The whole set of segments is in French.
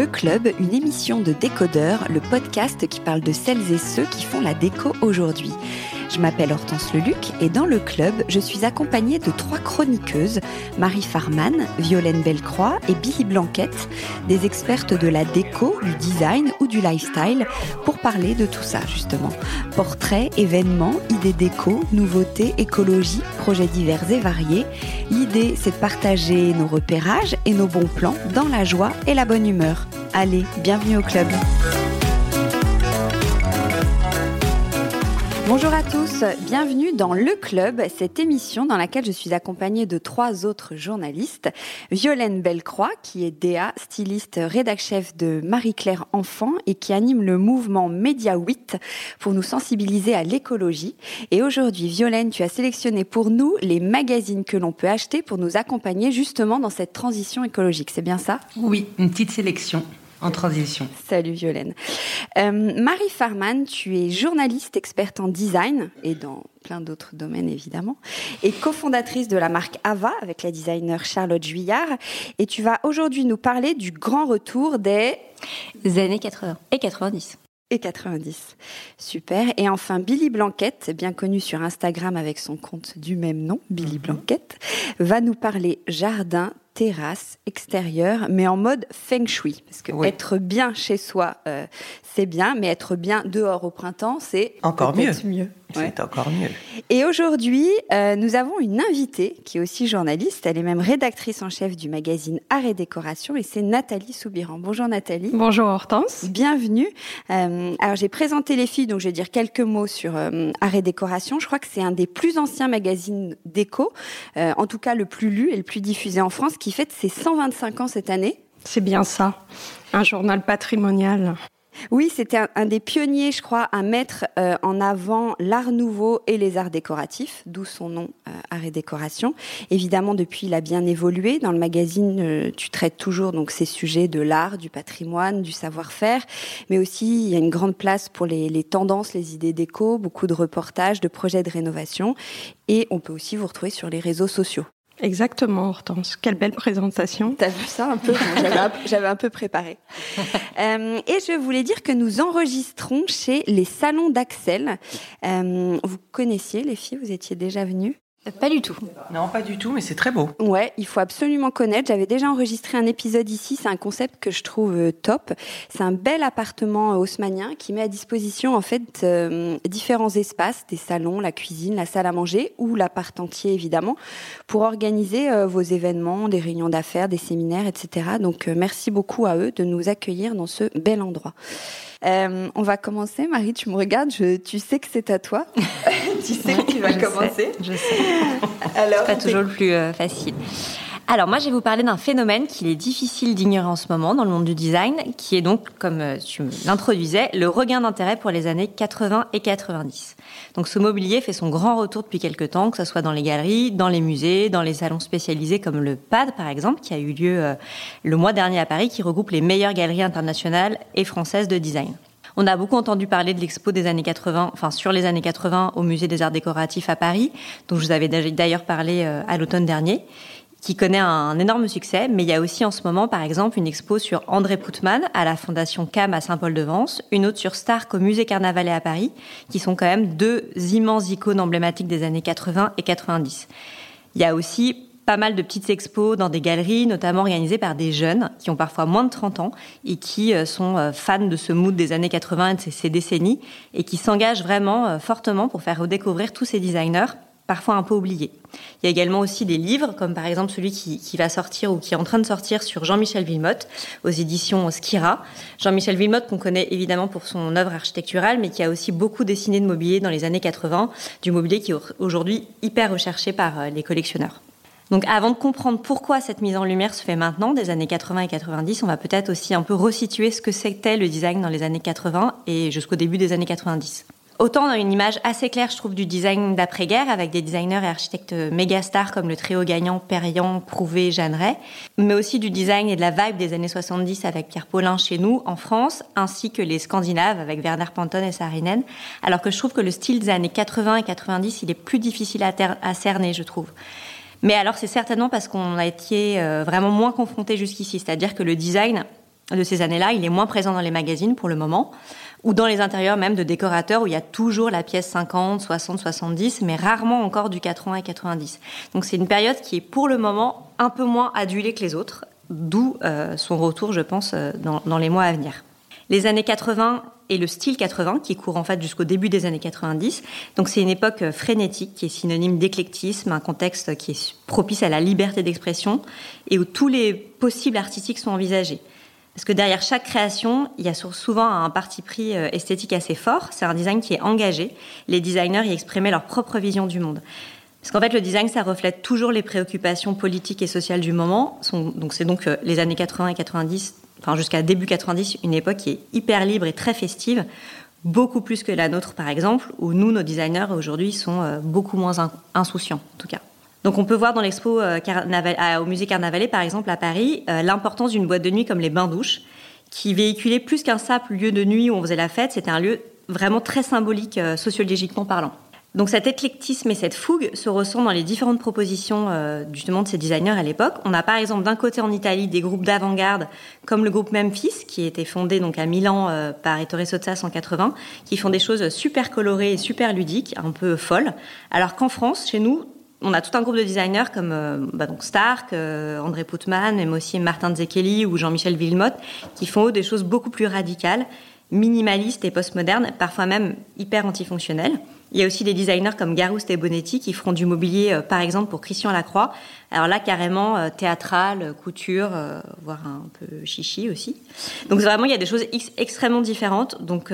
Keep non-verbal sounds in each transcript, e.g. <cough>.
Le Club, une émission de décodeurs, le podcast qui parle de celles et ceux qui font la déco aujourd'hui. Je m'appelle Hortense Leluc et dans le club, je suis accompagnée de trois chroniqueuses, Marie Farman, Violaine Bellecroix et Billy Blanquette, des expertes de la déco, du design ou du lifestyle, pour parler de tout ça justement. Portraits, événements, idées déco, nouveautés, écologie, projets divers et variés. L'idée, c'est de partager nos repérages et nos bons plans dans la joie et la bonne humeur. Allez, bienvenue au club. Bonjour à tous, bienvenue dans Le Club, cette émission dans laquelle je suis accompagnée de trois autres journalistes. Violaine Bellecroix, qui est DA, styliste, rédac-chef de Marie-Claire Enfant et qui anime le mouvement Média 8 pour nous sensibiliser à l'écologie. Et aujourd'hui, Violaine, tu as sélectionné pour nous les magazines que l'on peut acheter pour nous accompagner justement dans cette transition écologique. C'est bien ça? Oui, une petite sélection en transition. Salut Violaine. Euh, Marie Farman, tu es journaliste experte en design et dans plein d'autres domaines évidemment, et cofondatrice de la marque Ava avec la designer Charlotte Juillard. Et tu vas aujourd'hui nous parler du grand retour des... années 80 et 90 et 90. Super. Et enfin, Billy Blanquette, bien connue sur Instagram avec son compte du même nom, Billy Blanquette, va nous parler jardin, terrasse, extérieur, mais en mode feng shui. Parce que être bien chez soi, euh, c'est bien, mais être bien dehors au printemps, c'est encore mieux. mieux. C'est encore mieux. Et aujourd'hui, euh, nous avons une invitée qui est aussi journaliste. Elle est même rédactrice en chef du magazine Art et Décoration et c'est Nathalie Soubiran. Bonjour Nathalie. Bonjour Hortense. Bienvenue. Euh, alors j'ai présenté les filles, donc je vais dire quelques mots sur euh, Art et Décoration. Je crois que c'est un des plus anciens magazines déco, euh, en tout cas le plus lu et le plus diffusé en France, qui fête ses 125 ans cette année. C'est bien ça. Un journal patrimonial. Oui, c'était un, des pionniers, je crois, à mettre euh, en avant l'art nouveau et les arts décoratifs, d'où son nom euh, Art et Décoration. Évidemment, depuis, il a bien évolué. Dans le magazine, euh, tu traites toujours donc ces sujets de l'art, du patrimoine, du savoir-faire, mais aussi il y a une grande place pour les, les tendances, les idées déco, beaucoup de reportages, de projets de rénovation, et on peut aussi vous retrouver sur les réseaux sociaux. Exactement, Hortense. Quelle belle présentation. T'as vu ça un peu? J'avais un, peu préparé. Euh, et je voulais dire que nous enregistrons chez les salons d'Axel. Euh, vous connaissiez les filles? Vous étiez déjà venues? Pas du tout. Non, pas du tout, mais c'est très beau. Ouais, il faut absolument connaître. J'avais déjà enregistré un épisode ici. C'est un concept que je trouve euh, top. C'est un bel appartement haussmanien qui met à disposition en fait euh, différents espaces, des salons, la cuisine, la salle à manger ou l'appart entier évidemment, pour organiser euh, vos événements, des réunions d'affaires, des séminaires, etc. Donc merci beaucoup à eux de nous accueillir dans ce bel endroit. Euh, on va commencer. Marie, tu me regardes, je, tu sais que c'est à toi. <laughs> tu sais que tu vas commencer. je sais. Alors, pas toujours le plus euh, facile. Alors moi, je vais vous parler d'un phénomène qu'il est difficile d'ignorer en ce moment dans le monde du design, qui est donc, comme euh, tu l'introduisais, le regain d'intérêt pour les années 80 et 90. Donc ce mobilier fait son grand retour depuis quelques temps, que ce soit dans les galeries, dans les musées, dans les salons spécialisés comme le PAD par exemple, qui a eu lieu euh, le mois dernier à Paris, qui regroupe les meilleures galeries internationales et françaises de design. On a beaucoup entendu parler de l'expo des années 80, enfin sur les années 80 au Musée des Arts Décoratifs à Paris, dont je vous avais d'ailleurs parlé euh, à l'automne dernier, qui connaît un énorme succès. Mais il y a aussi en ce moment, par exemple, une expo sur André Poutman à la Fondation CAM à Saint-Paul-de-Vence, une autre sur Stark au Musée Carnavalet à Paris, qui sont quand même deux immenses icônes emblématiques des années 80 et 90. Il y a aussi pas mal de petites expos dans des galeries, notamment organisées par des jeunes qui ont parfois moins de 30 ans et qui euh, sont euh, fans de ce mood des années 80 et de ces décennies et qui s'engagent vraiment euh, fortement pour faire redécouvrir tous ces designers parfois un peu oubliés. Il y a également aussi des livres, comme par exemple celui qui, va sortir ou qui est en train de sortir sur Jean-Michel Villemotte aux éditions Skira. Jean-Michel Villemotte qu'on connaît évidemment pour son œuvre architecturale, mais qui a aussi beaucoup dessiné de mobilier dans les années 80, du mobilier qui est aujourd'hui hyper recherché par les collectionneurs. Donc avant de comprendre pourquoi cette mise en lumière se fait maintenant, des années 80 et 90, on va peut-être aussi un peu resituer ce que c'était le design dans les années 80 et jusqu'au début des années 90. Autant on a une image assez claire, je trouve, du design d'après-guerre, avec des designers et architectes méga stars comme le trio gagnant Perriand, Prouvé, Jeanneret, mais aussi du design et de la vibe des années 70 avec Pierre Paulin chez nous, en France, ainsi que les Scandinaves avec Werner Panton et Saarinen, alors que je trouve que le style des années 80 et 90, il est plus difficile à, à cerner, je trouve. Mais alors c'est certainement parce qu'on a été euh, vraiment moins confronté jusqu'ici, c'est-à-dire que le design de ces années-là, il est moins présent dans les magazines pour le moment, ou dans les intérieurs même de décorateurs où il y a toujours la pièce 50, 60, 70, mais rarement encore du 80 et 90. Donc c'est une période qui est pour le moment un peu moins adulée que les autres, d'où euh, son retour, je pense, euh, dans, dans les mois à venir. Les années 80 et le style 80 qui court en fait jusqu'au début des années 90. Donc c'est une époque euh, frénétique qui est synonyme d'éclectisme, un contexte qui est propice à la liberté d'expression et où tous les possibles artistiques sont envisagés. Parce que derrière chaque création, il y a souvent un parti pris euh, esthétique assez fort. C'est un design qui est engagé. Les designers y exprimaient leur propre vision du monde. Parce qu'en fait, le design, ça reflète toujours les préoccupations politiques et sociales du moment. Donc, c'est donc euh, les années 80 et 90 enfin jusqu'à début 90, une époque qui est hyper libre et très festive, beaucoup plus que la nôtre par exemple, où nous, nos designers aujourd'hui sont euh, beaucoup moins insouciants en tout cas. Donc on peut voir dans l'expo euh, au musée Carnavalet par exemple à Paris euh, l'importance d'une boîte de nuit comme les bains-douches, qui véhiculait plus qu'un simple lieu de nuit où on faisait la fête, c'était un lieu vraiment très symbolique sociologiquement parlant. Donc cet éclectisme et cette fougue se ressentent dans les différentes propositions euh, justement de ces designers à l'époque. On a par exemple d'un côté en Italie des groupes d'avant-garde comme le groupe Memphis qui été fondé donc à Milan euh, par Ettore Sottsass en 80, qui font des choses super colorées et super ludiques, un peu folles. Alors qu'en France, chez nous, on a tout un groupe de designers comme euh, bah Stark, André Putman, mais aussi Martin Zekeli ou Jean-Michel Villemotte, qui font des choses beaucoup plus radicales, minimalistes et postmodernes, parfois même hyper antifonctionnelles. Il y a aussi des designers comme Garouste et Bonetti qui feront du mobilier, euh, par exemple, pour Christian Lacroix. Alors là, carrément euh, théâtral, euh, couture, voire un peu chichi aussi. Donc vraiment, il y a des choses extrêmement différentes. Donc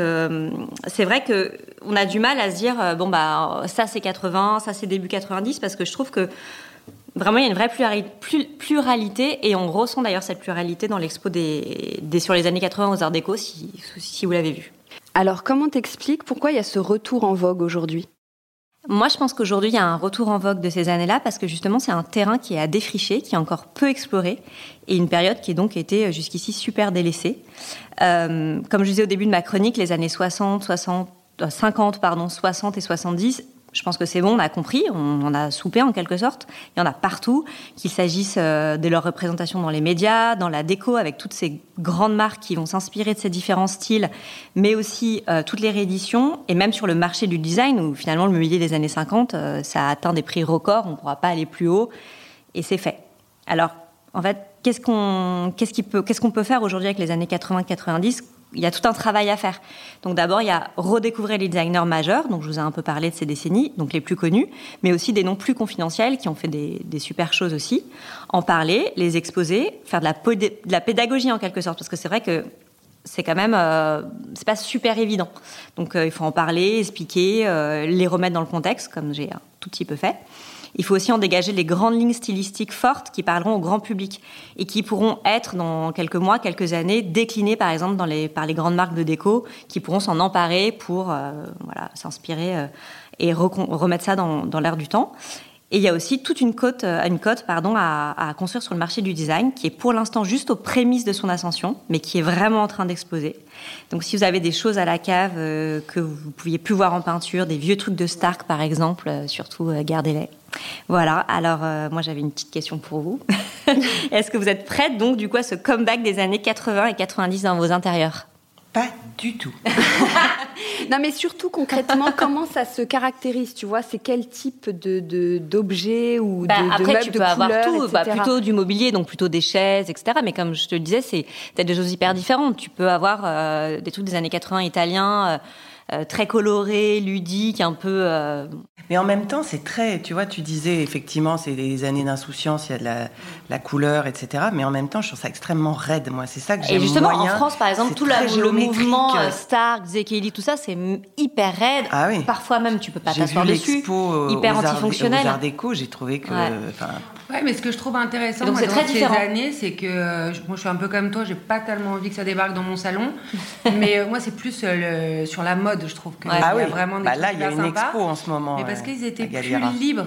c'est vrai que on a du mal à se dire bon bah ça c'est 80, ça c'est début 90, parce que je trouve que vraiment il y a une vraie pluralité et on ressent d'ailleurs cette pluralité dans l'expo des, sur les années 80 aux Arts Déco, si, si vous l'avez vu. Alors comment t'expliques pourquoi il y a ce retour en vogue aujourd'hui? Moi, je pense qu'aujourd'hui, il y a un retour en vogue de ces années-là parce que justement, c'est un terrain qui est à défricher, qui est encore peu exploré et une période qui est donc été euh, jusqu'ici super délaissée. Euh, comme je disais au début de ma chronique, les années 60, 60, 50, pardon, 60 et 70 je pense que c'est bon, on a compris, on en a soupé en quelque sorte. Il y en a partout, qu'il s'agisse euh, de leur représentation dans les médias, dans la déco, avec toutes ces grandes marques qui vont s'inspirer de ces différents styles, mais aussi euh, toutes les rééditions, et même sur le marché du design, où finalement le mobilier des années 50, euh, ça a atteint des prix records, on ne pourra pas aller plus haut, et c'est fait. Alors, en fait, qu'est-ce qu'on peut, peut faire aujourd'hui avec les années 80-90 il y a tout un travail à faire. Donc d'abord, il y a redécouvrir les designers majeurs, donc je vous ai un peu parlé de ces décennies, donc les plus connus, mais aussi des noms plus confidentiels qui ont fait des, super choses aussi. En parler, les exposer, faire de la, de la pédagogie en quelque sorte, parce que c'est vrai que c'est quand même euh, c'est pas super évident. Donc euh, il faut en parler, expliquer, euh, les remettre dans le contexte, comme j'ai un tout petit peu fait. Il faut aussi en dégager les grandes lignes stylistiques fortes qui parleront au grand public et qui pourront être dans quelques mois, quelques années déclinées par exemple par les grandes marques de déco qui pourront s'en emparer pour euh, s'inspirer euh, et remettre ça dans, dans l'air du temps. Et il y a aussi toute une cote, une cote à, construire sur le marché du design qui est pour l'instant juste aux prémices de son ascension, mais qui est vraiment en train d'exploser. Donc si vous avez des choses à la cave que vous pouviez plus voir en peinture, des vieux trucs de Stark par exemple, surtout gardez-les. Voilà, alors moi j'avais une petite question pour vous. <laughs> Est-ce que vous êtes prête donc du coup à ce comeback des années 80 et 90 dans vos intérieurs? Pas du tout. <laughs> non mais surtout concrètement, <laughs> comment ça se caractérise Tu vois, c'est quel type de d'objets ou bah, de, après, de meubles tu de peux avoir tout, bah, plutôt du mobilier, donc plutôt des chaises, etc. Mais comme je te le disais, c'est peut-être des choses hyper différentes. Tu peux avoir euh, des trucs des années 80 italiens. Euh, euh, très coloré, ludique, un peu. Euh, Mais en même temps, c'est très. Tu vois, tu disais effectivement, c'est des années d'insouciance, il y a de la, la, couleur, etc. Mais en même temps, je trouve ça extrêmement raide. Moi, c'est ça que j'aime. Et justement, en France, par exemple, tout le mouvement euh, Stark, Zekeli, tout ça, c'est hyper raide. Ah oui. Parfois même, tu peux pas t'asseoir dessus. hyper antifonctionnel. Aux Arts déco, j'ai trouvé que. Ouais, mais ce que je trouve intéressant donc moi, dans très ces années, c'est que euh, moi je suis un peu comme toi, j'ai pas tellement envie que ça débarque dans mon salon, <laughs> mais euh, moi c'est plus euh, le, sur la mode, je trouve que ouais. ah y a vraiment des bah là il y a une expo en ce moment. Mais parce qu'ils étaient plus libres.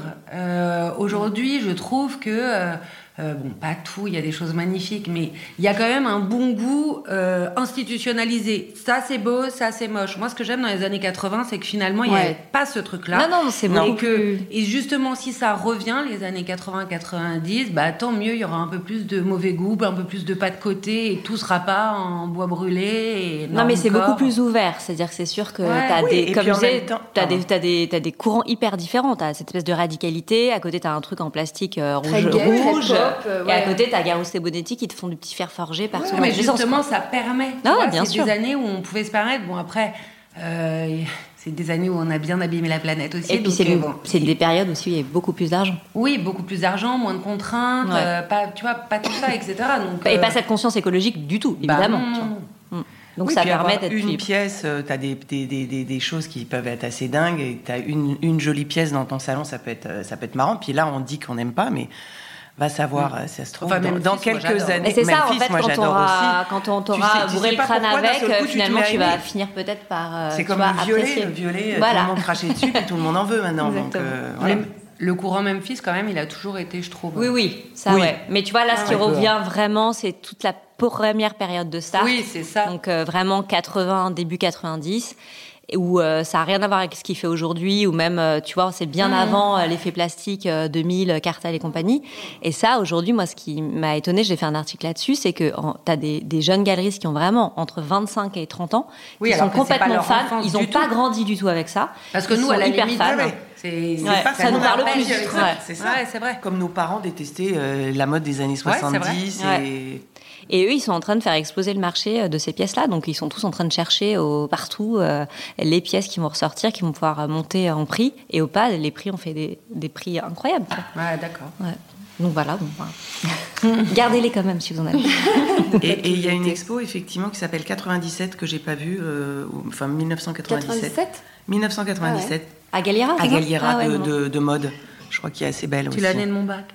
Aujourd'hui, je trouve que euh, bon, pas tout, il y a des choses magnifiques, mais il y a quand même un bon goût euh, institutionnalisé. Ça, c'est beau, ça, c'est moche. Moi, ce que j'aime dans les années 80, c'est que finalement, il n'y avait pas ce truc-là. Non, non, c'est bon. Et, et justement, si ça revient, les années 80-90, bah, tant mieux, il y aura un peu plus de mauvais goût, un peu plus de pas de côté, et tout sera pas en bois brûlé. non, mais c'est beaucoup plus ouvert. C'est-à-dire que c'est sûr que tu as des, comme je disais, tu as, des, as des courants hyper différents. Tu as cette espèce de radicalité. À côté, tu as un truc en plastique euh, rouge. rouge euh, et à côté, t'as Garouste et Bonetti qui te font du petit fer forgé partout. mais justement, ça permet. Ah, bien sûr. des années où on pouvait se permettre. Bon, après. Euh, <laughs> c'est des années où on a bien abîmé la planète aussi. Et puis c'est bon, des périodes aussi où il y a beaucoup plus d'argent. Oui, beaucoup plus d'argent, moins de contraintes, pas, tu vois, pas tout ça, etc. Donc, et pas cette conscience écologique du tout, bah, évidemment. Mm. Donc ça permet d'être une pièce, tu as des, des, des, des, choses qui peuvent être assez dingues et tu as une, une, jolie pièce dans ton salon, ça peut être, ça peut être marrant. Puis là, on dit qu'on n'aime pas, mais va savoir, mm. ça se trouve, dans, quelques années. c'est ça, en fait, moi, quand, aura, quand on t'aura bourré le crâne avec, finalement, tu, vas finir peut-être par. Euh, c'est comme le violet, le violet, tout le monde crachait dessus, et tout le monde en veut maintenant. Donc, euh, Le courant Memphis, quand même, il a toujours été, je trouve. Oui, oui, ça, ouais. Mais tu vois, là, ce qui revient vraiment, c'est toute la première période de Star. Oui, c'est ça. Donc, euh, vraiment 80, début 90 où euh, ça a rien à voir avec ce qu'il fait aujourd'hui, ou même, euh, tu vois, c'est bien mmh. avant euh, l'effet plastique 2000, Cartel et compagnie. Et ça, aujourd'hui, moi, ce qui m'a étonné, j'ai fait un article là-dessus, c'est que tu as des, des, jeunes galeristes qui ont vraiment entre 25 et 30 ans, qui sont complètement fans, ils n'ont pas grandi du tout avec ça. Parce que nous, à la hyper limite, fans. C'est ça, ça, nous parle plus. C'est ça, c'est vrai. Comme nos parents détestaient la mode des années 70 et et eux, ils sont en train de faire exploser le marché euh, de ces pièces-là. Donc, ils sont tous en train de chercher au, partout euh, les pièces qui vont ressortir, qui vont pouvoir monter en prix. Et au pas, les prix ont fait des, des prix incroyables. Ouais, d'accord. Ouais. Donc voilà, <laughs> gardez-les quand même si vous en avez. <laughs> et il y a une expo effectivement qui s'appelle 97 que j'ai pas vue, euh, enfin 1997. 97 1997. À Galliera À Galliera ah de, de, mode. Je crois qu'il est assez belle aussi. C'est l'année de mon bac.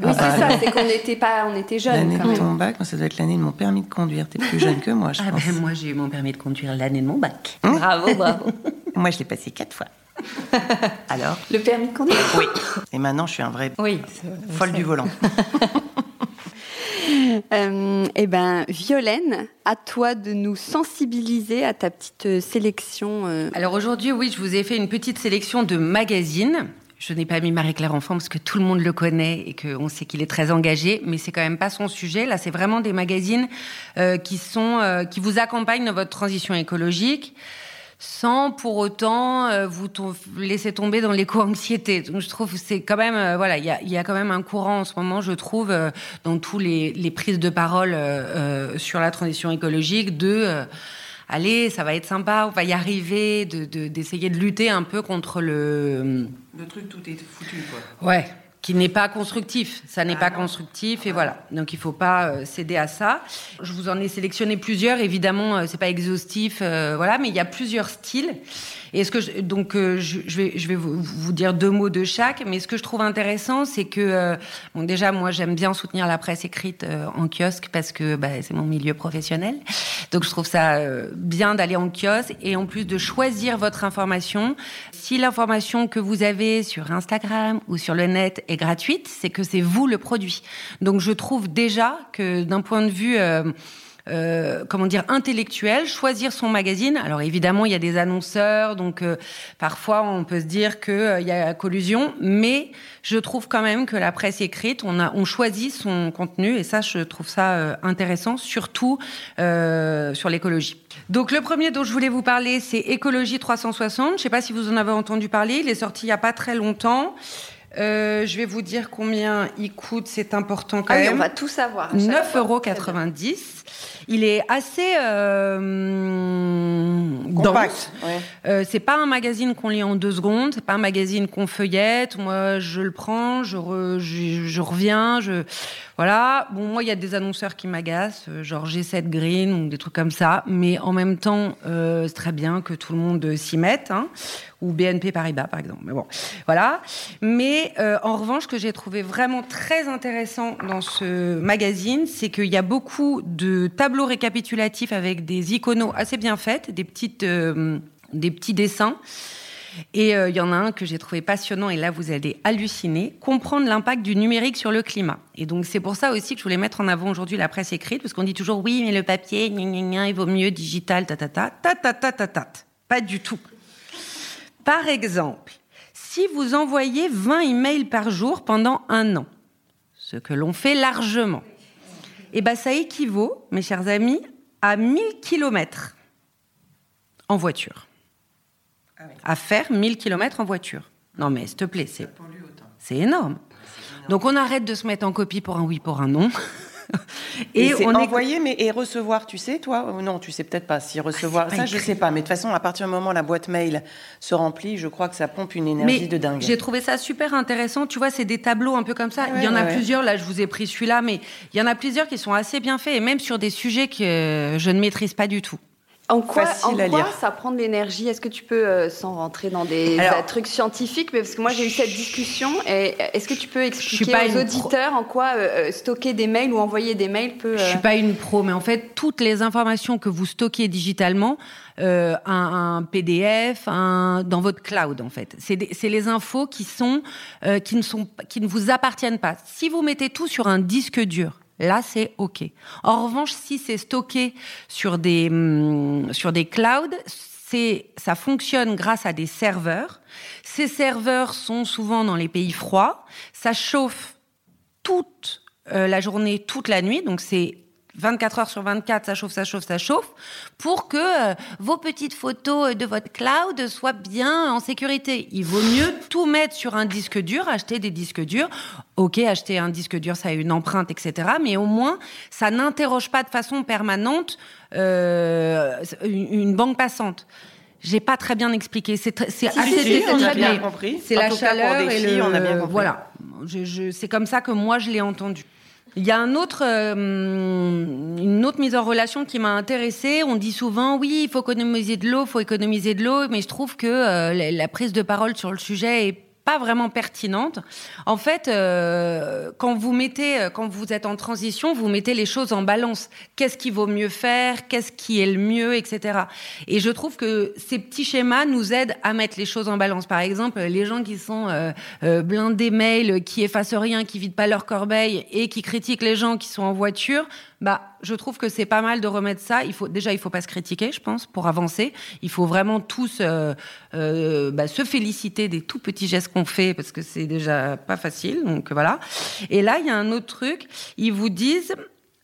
Oui, c'est ça, c'est qu'on n'était pas, on était jeunes. L'année de ton bac, ça doit être l'année de mon permis de conduire. T'es plus jeune que moi, je ah pense. Ben, moi, j'ai eu mon permis de conduire l'année de mon bac. Hein bravo, bravo. <laughs> moi, je l'ai passé quatre fois. <laughs> Alors Le permis de conduire Oui. Et maintenant, je suis un vrai oui, folle du volant. <laughs> euh, eh ben, Violaine, à toi de nous sensibiliser à ta petite sélection. Euh. Alors aujourd'hui, oui, je vous ai fait une petite sélection de magazines je n'ai pas mis Marie-Claire Enfant parce que tout le monde le connaît et qu'on sait qu'il est très engagé, mais c'est quand même pas son sujet. Là, c'est vraiment des magazines euh, qui sont euh, qui vous accompagnent dans votre transition écologique sans pour autant euh, vous laisser tomber dans l'éco-anxiété. Donc je trouve c'est quand même voilà il y a, y a, quand même un courant en ce moment je trouve dans tous les, les, prises de parole sur la transition écologique de allez, ça va être sympa, on va y arriver, d'essayer de, de, lutter un peu contre le... Le truc, tout est foutu, quoi. Ouais. qui n'est pas constructif. Ça n'est pas constructif et voilà. Donc il faut pas euh, céder à ça. Je vous en ai sélectionné plusieurs. Évidemment, euh, c'est pas exhaustif, euh, voilà, mais il y a plusieurs styles. Et ce que je, donc je, je, vais je vais vous, vous, dire deux mots de chaque, mais ce que je trouve intéressant, c'est que bon déjà moi j'aime bien soutenir la presse écrite en kiosque parce que bah, c'est mon milieu professionnel. Donc je trouve ça bien d'aller en kiosque et en plus de choisir votre information. Si l'information que vous avez sur Instagram ou sur le net gratuite, c'est que c'est vous le produit. Donc je trouve déjà que d'un point de vue euh, euh, comment dire intellectuel, choisir son magazine. Alors évidemment, il y a des annonceurs, donc euh, parfois on peut se dire que il y a collusion, mais je trouve quand même que la presse écrite, on a on choisit son contenu et ça, je trouve ça intéressant, surtout sur l'écologie. Donc le premier dont je voulais vous parler, c'est Écologie 360. Je ne sais pas si vous en avez entendu parler. Il est sorti il y a pas très longtemps. Euh, je vais vous dire combien il coûte, c'est important quand ah même. on va tout savoir. 9,90 euros. Il est assez euh, dense. Euh, c'est pas un magazine qu'on lit en deux secondes. C'est pas un magazine qu'on feuillette. Moi, je le prends, je, je, reviens, je voilà. Bon, moi, il y a des annonceurs qui m'agacent, euh, genre G7 Green ou des trucs comme ça. Mais en même temps, euh, c'est très bien que tout le monde s'y mette. Hein ou BNP Paribas, par exemple. Mais bon, voilà. Mais euh, en revanche, ce que j'ai trouvé vraiment très intéressant dans ce magazine, c'est qu'il y a beaucoup de tableaux récapitulatifs avec des iconos assez bien faits, des petites, euh, des petits dessins. Et euh, il y en a un que j'ai trouvé passionnant, et là vous allez halluciner, comprendre l'impact du numérique sur le climat. Et donc c'est pour ça aussi que je voulais mettre en avant aujourd'hui la presse écrite, parce qu'on dit toujours oui, mais le papier, gna, gna, gna, il vaut mieux digital, ta ta ta, ta ta ta ta ta. Pas du tout. Par exemple, si vous envoyez 20 emails par jour pendant un an, ce que l'on fait largement, eh ben ça équivaut, mes chers amis, à 1000 kilomètres en voiture. Ah à faire 1000 km en voiture. Non mais s'il te plaît, c'est, c'est énorme. Donc on arrête de se mettre en copie pour un oui, pour un non. <laughs> et, on envoyer, mais et recevoir, tu sais, toi Non, tu sais peut-être pas. Si recevoir, ah, ça, je sais pas. Mais de toute façon, à partir du moment où la boîte mail se remplit, je crois que ça pompe une énergie de dingue. J'ai trouvé ça super intéressant. Tu vois, c'est des tableaux un peu comme ça. il y en a plusieurs. Là, je vous ai pris celui-là, mais il y en a plusieurs qui sont assez bien faits et même sur des sujets que je ne maîtrise pas du tout. En quoi, en quoi ça prend de l'énergie? Est-ce que tu peux, euh, sans rentrer dans des trucs scientifiques, mais parce que moi j'ai eu cette discussion, et est-ce que tu peux expliquer aux auditeurs en quoi euh, euh, stocker des mails ou envoyer des mails peut... Je suis pas une pro, mais en fait, toutes les informations que vous stockez digitalement, un, un, PDF, un, dans votre cloud en fait. C'est les infos qui sont qui ne sont qui ne vous appartiennent pas. Si vous mettez tout sur un disque dur, Là, c'est OK. En revanche, si c'est stocké sur des, hum, sur des clouds, ça fonctionne grâce à des serveurs. Ces serveurs sont souvent dans les pays froids. Ça chauffe toute euh, la journée, toute la nuit. Donc, c'est 24 heures sur 24, ça chauffe, ça chauffe, ça chauffe, pour que euh, vos petites photos de votre cloud soient bien en sécurité. Il vaut mieux tout mettre sur un disque dur, acheter des disques durs. Ok, acheter un disque dur, ça a une empreinte, etc. Mais au moins, ça n'interroge pas de façon permanente euh, une, banque passante. J'ai pas très bien expliqué. C'est assez très bien compris. C'est la chaleur et le on a bien compris. voilà. c'est comme ça que moi je l'ai entendu. Il y a un autre, euh, une autre mise en relation qui m'a intéressée. On dit souvent, oui, il faut économiser de l'eau, il faut économiser de l'eau, mais je trouve que euh, la, prise de parole sur le sujet est pas vraiment pertinente. En fait, euh, quand vous mettez, euh, quand vous êtes en transition, vous mettez les choses en balance. Qu'est-ce qui vaut mieux faire? Qu'est-ce qui est le mieux, etc. Et je trouve que ces petits schémas nous aident à mettre les choses en balance. Par exemple, les gens qui sont euh, euh blindés mails, qui effacent rien, qui vident pas leur corbeille et qui critiquent les gens qui sont en voiture, bah, je trouve que c'est pas mal de remettre ça. Il faut déjà, il faut pas se critiquer, je pense, pour avancer. Il faut vraiment tous euh, euh, bah, se féliciter des tout petits gestes qu'on fait parce que c'est déjà pas facile. Donc voilà. Et là, il y a un autre truc. Ils vous disent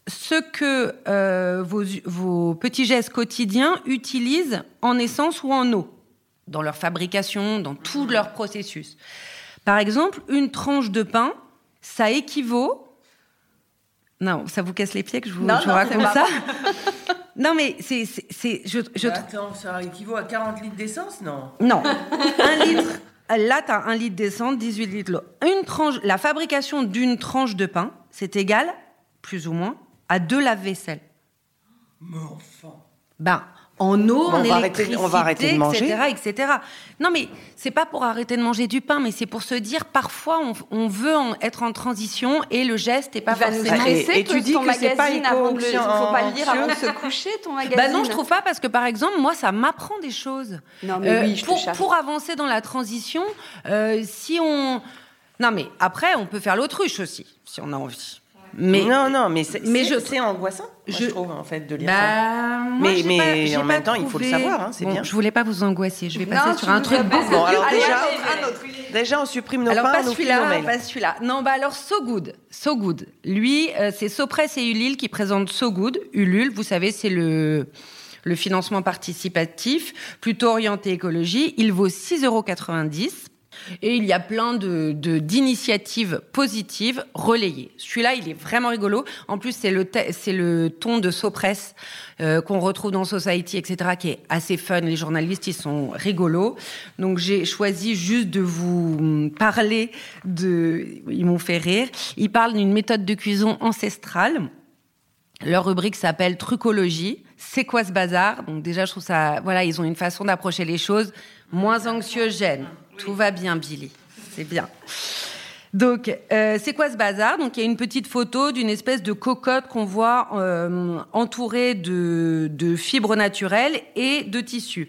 ce que euh, vos, vos petits gestes quotidiens utilisent en essence ou en eau dans leur fabrication, dans tout leur processus. Par exemple, une tranche de pain, ça équivaut non, ça vous casse les pieds que je vous, raconte ça <laughs> Non, mais c'est. c'est, je, je... Attends, ça équivaut à 40 litres d'essence, non? Non. <laughs> un litre. Là, tu as un litre d'essence, 18 litres d'eau. Une tranche, la fabrication d'une tranche de pain, c'est égal, plus ou moins, à deux lave-vaisselle. Mais enfin. Ben, en eau, en électricité, on va arrêter de manger. etc., etc. Non, mais c'est pas pour arrêter de manger du pain, mais c'est pour se dire parfois on, veut être en transition et le geste est pas Il va forcément. Nous et, et tu dis que c'est pas avant de le, faut pas le lire avant de se coucher ton magazine. <laughs> Bah non, je trouve pas parce que par exemple moi ça m'apprend des choses. Non mais oui, je pour, pour avancer dans la transition, euh, si on non mais après on peut faire l'autruche aussi si on a envie. Mais non, non, mais c'est, mais je, c'est angoissant, je trouve en fait de lire bah, ça. mais mais en même temps, il faut le savoir, hein, c'est bien. Je voulais pas vous angoisser, je vais passer sur un truc Bon, alors déjà, déjà, on supprime nos alors, pains, pas celui-là, pas celui-là. Non, bah alors So Good, So Good. Lui, euh, c'est Sopress et Ulule qui présentent So Good. Ulule, vous savez, c'est le le financement participatif, plutôt orienté écologie. Il vaut 6,90 euros. Et il y a plein de, d'initiatives positives relayées. Celui-là, il est vraiment rigolo. En plus, c'est le, c'est le ton de Sopress euh, qu'on retrouve dans Society, etc., qui est assez fun. Les journalistes, ils sont rigolos. Donc, j'ai choisi juste de vous parler de... Ils m'ont fait rire. Ils parlent d'une méthode de cuisson ancestrale. Leur rubrique s'appelle Trucologie. C'est quoi ce bazar? Donc déjà, je trouve ça... Voilà, ils ont une façon d'approcher les choses moins anxiogène. Tout va bien, Billy. C'est bien. Donc, euh, c'est quoi ce bazar? Donc, il y a une petite photo d'une espèce de cocotte qu'on voit euh, entourée de, de, fibres naturelles et de tissus.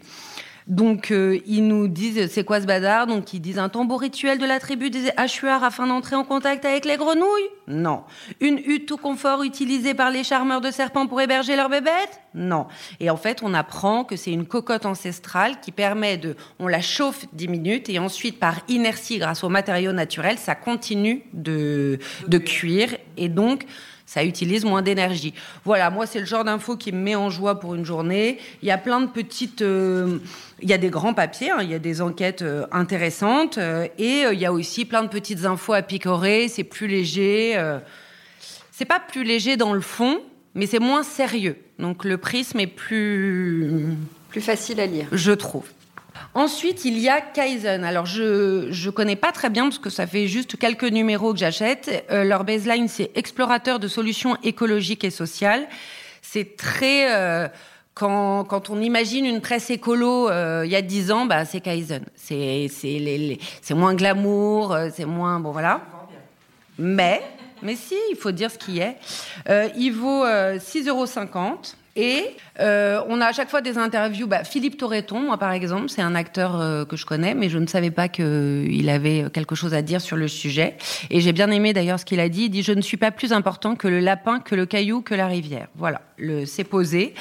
Donc, euh, ils nous disent, c'est quoi ce bazar? Donc, ils disent un tambour rituel de la tribu des hachuards afin d'entrer en contact avec les grenouilles? Non. Une hutte tout confort utilisée par les charmeurs de serpents pour héberger leurs bébêtes? Non. Et en fait, on apprend que c'est une cocotte ancestrale qui permet de... On la chauffe 10 minutes et ensuite, par inertie, grâce aux matériaux naturels, ça continue de, de cuire. Et donc, ça utilise moins d'énergie. Voilà, moi, c'est le genre d'info qui me met en joie pour une journée. Il y a plein de petites... Euh, il y a des grands papiers, hein, il y a des enquêtes euh, intéressantes, euh, et il y a aussi plein de petites infos à picorer, c'est plus léger. c'est pas plus léger dans le fond, mais c'est moins sérieux. Donc le prisme est plus... Plus facile à lire. Je trouve. Ensuite, il y a Kaizen. Alors, je ne connais pas très bien parce que ça fait juste quelques numéros que j'achète. Euh, leur baseline, c'est explorateur de solutions écologiques et sociales. C'est très... Euh, quand, quand, on imagine une presse écolo euh, il y a dix ans, bah, c'est Kaizen. C'est moins glamour, c'est moins... Bon, voilà. Mais, mais si, il faut dire ce qui est. il vaut 6,50 euros. Et euh, on a à chaque fois des interviews. Bah, Philippe Torreton, moi par exemple, c'est un acteur euh, que je connais, mais je ne savais pas qu'il avait quelque chose à dire sur le sujet. Et j'ai bien aimé d'ailleurs ce qu'il a dit. Il dit Je ne suis pas plus important que le lapin, que le caillou, que la rivière. Voilà, le c'est posé.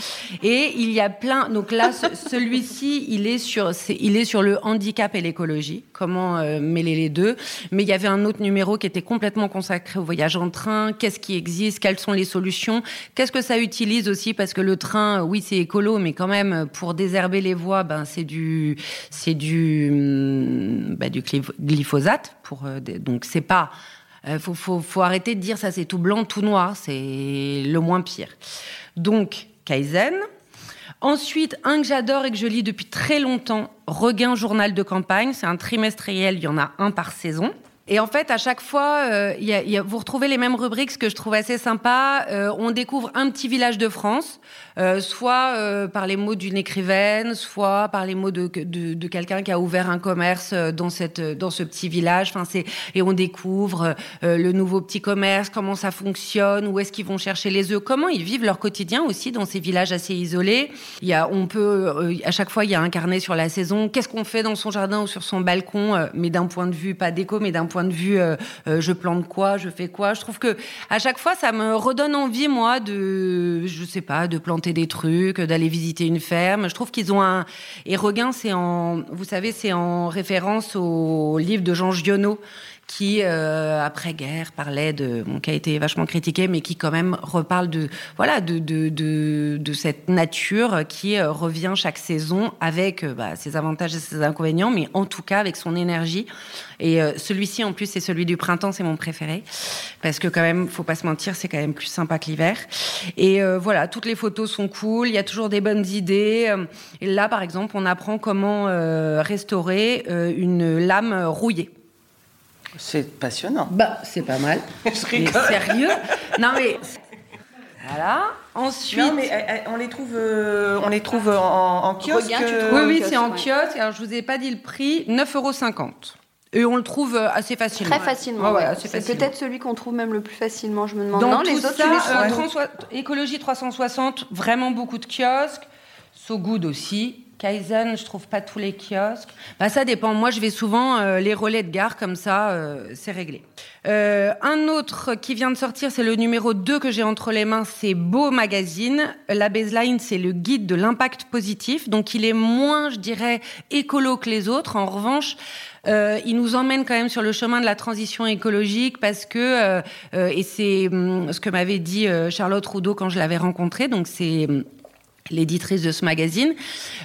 Et il y a plein. Donc là, celui-ci, il est sur, il est sur le handicap et l'écologie. Comment euh, mêler les deux Mais il y avait un autre numéro qui était complètement consacré au voyage en train. Qu'est-ce qui existe? Quelles sont les solutions? Qu'est-ce que ça utilise aussi? Parce que le train oui, c'est écolo, mais quand même, pour désherber les voies, ben, c'est du, c'est du, hum, ben, du glyphosate. Euh, donc, c'est pas. Euh, faut, faut, faut, arrêter de dire ça, c'est tout blanc, tout noir. C'est le moins pire. Donc, Kaizen. Ensuite, un que j'adore et que je lis depuis très longtemps, Regain Journal de campagne. C'est un trimestriel, il y en a un par saison. Et en fait, à chaque fois, euh, vous retrouvez les mêmes rubriques, ce que je trouve assez sympa. Euh, on découvre un petit village de France, euh, soit euh, par les mots d'une écrivaine, soit par les mots de, de, de quelqu'un qui a ouvert un commerce euh, dans cette dans ce petit village. Enfin, c'est et on découvre le nouveau petit commerce, comment ça fonctionne, où est-ce qu'ils vont chercher les œufs, comment ils vivent leur quotidien aussi dans ces villages assez isolés. Il y a, on peut à chaque fois, il y a un carnet sur la saison. Qu'est-ce qu'on fait dans son jardin ou sur son balcon, mais d'un point de vue pas déco, mais d'un point de vue je plante quoi, je fais quoi. Je trouve que à chaque fois, ça me redonne envie moi de, je sais pas, de planter des trucs, d'aller visiter une ferme. Je trouve qu'ils ont un. Et Regain, c'est en. Vous savez, c'est en référence au livre de Jean Giono qui euh, après-guerre parlait de, bon, qui a été vachement critiqué, mais qui quand même reparle de, voilà, de, de, de, de cette nature qui euh, revient chaque saison avec euh, bah, ses avantages et ses inconvénients, mais en tout cas avec son énergie. Et celui-ci, en plus, c'est celui du printemps, c'est mon préféré, parce que quand même, faut pas se mentir, c'est quand même plus sympa que l'hiver. Et voilà, toutes les photos sont cool, il y a toujours des bonnes idées. Et là, par exemple, on apprend comment restaurer une lame rouillée. C'est passionnant. Bah, c'est pas mal. <laughs> Je sérieux? Non mais voilà. Ensuite, non, mais eh, eh, on les trouve, euh, on les trouve en, kiosque. Euh, oui, oui, c'est en kiosque. Alors, je vous ai pas dit le prix, 9,50 euros. Et on le trouve euh, assez facilement. Très facilement. c'est peut-être celui qu'on trouve même le plus facilement. Je me demande. Dans non, les autres, ça, Écologie 360, vraiment beaucoup de kiosques. So Good aussi. Kaizen, je trouve pas tous les kiosques. Bah, ça dépend. Moi, je vais souvent euh, les relais de gare, comme ça, euh, c'est réglé. Euh, un autre qui vient de sortir, c'est le numéro 2 que j'ai entre les mains, c'est Beau Magazine. La baseline, c'est le guide de l'impact positif. Donc, il est moins, je dirais, écolo que les autres. En revanche, il nous emmène quand même sur le chemin de la transition écologique parce que, et c'est hum, ce que m'avait dit Charlotte Roudot quand je l'avais rencontrée, donc c'est hum, l'éditrice de ce magazine,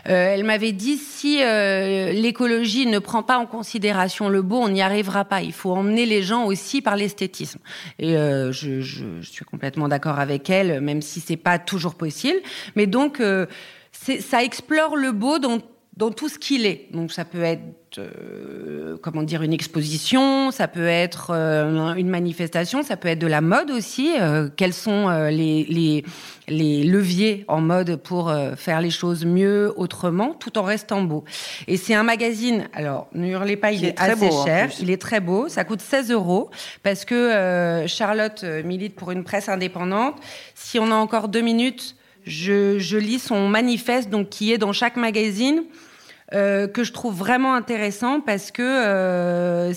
euh, elle m'avait dit si euh, l'écologie ne prend pas en considération le beau, on n'y arrivera pas. Il faut emmener les gens aussi par l'esthétisme. Et euh, je, je, suis complètement d'accord avec elle, même si c'est pas toujours possible. Mais donc, ça explore le beau dans dans tout ce qu'il est. Donc ça peut être euh, comment dire une exposition, ça peut être euh, une manifestation, ça peut être de la mode aussi. Euh, quels sont les, les, les, leviers en mode pour faire les choses mieux, autrement, tout en restant beau? Et c'est un magazine. Alors ne hurlez pas, il, est, assez cher. Il est très beau. Ça coûte 16 euros parce que Charlotte milite pour une presse indépendante. Si on a encore deux minutes je, lis son manifeste, donc qui est dans chaque magazine, euh, que je trouve vraiment intéressant parce que euh,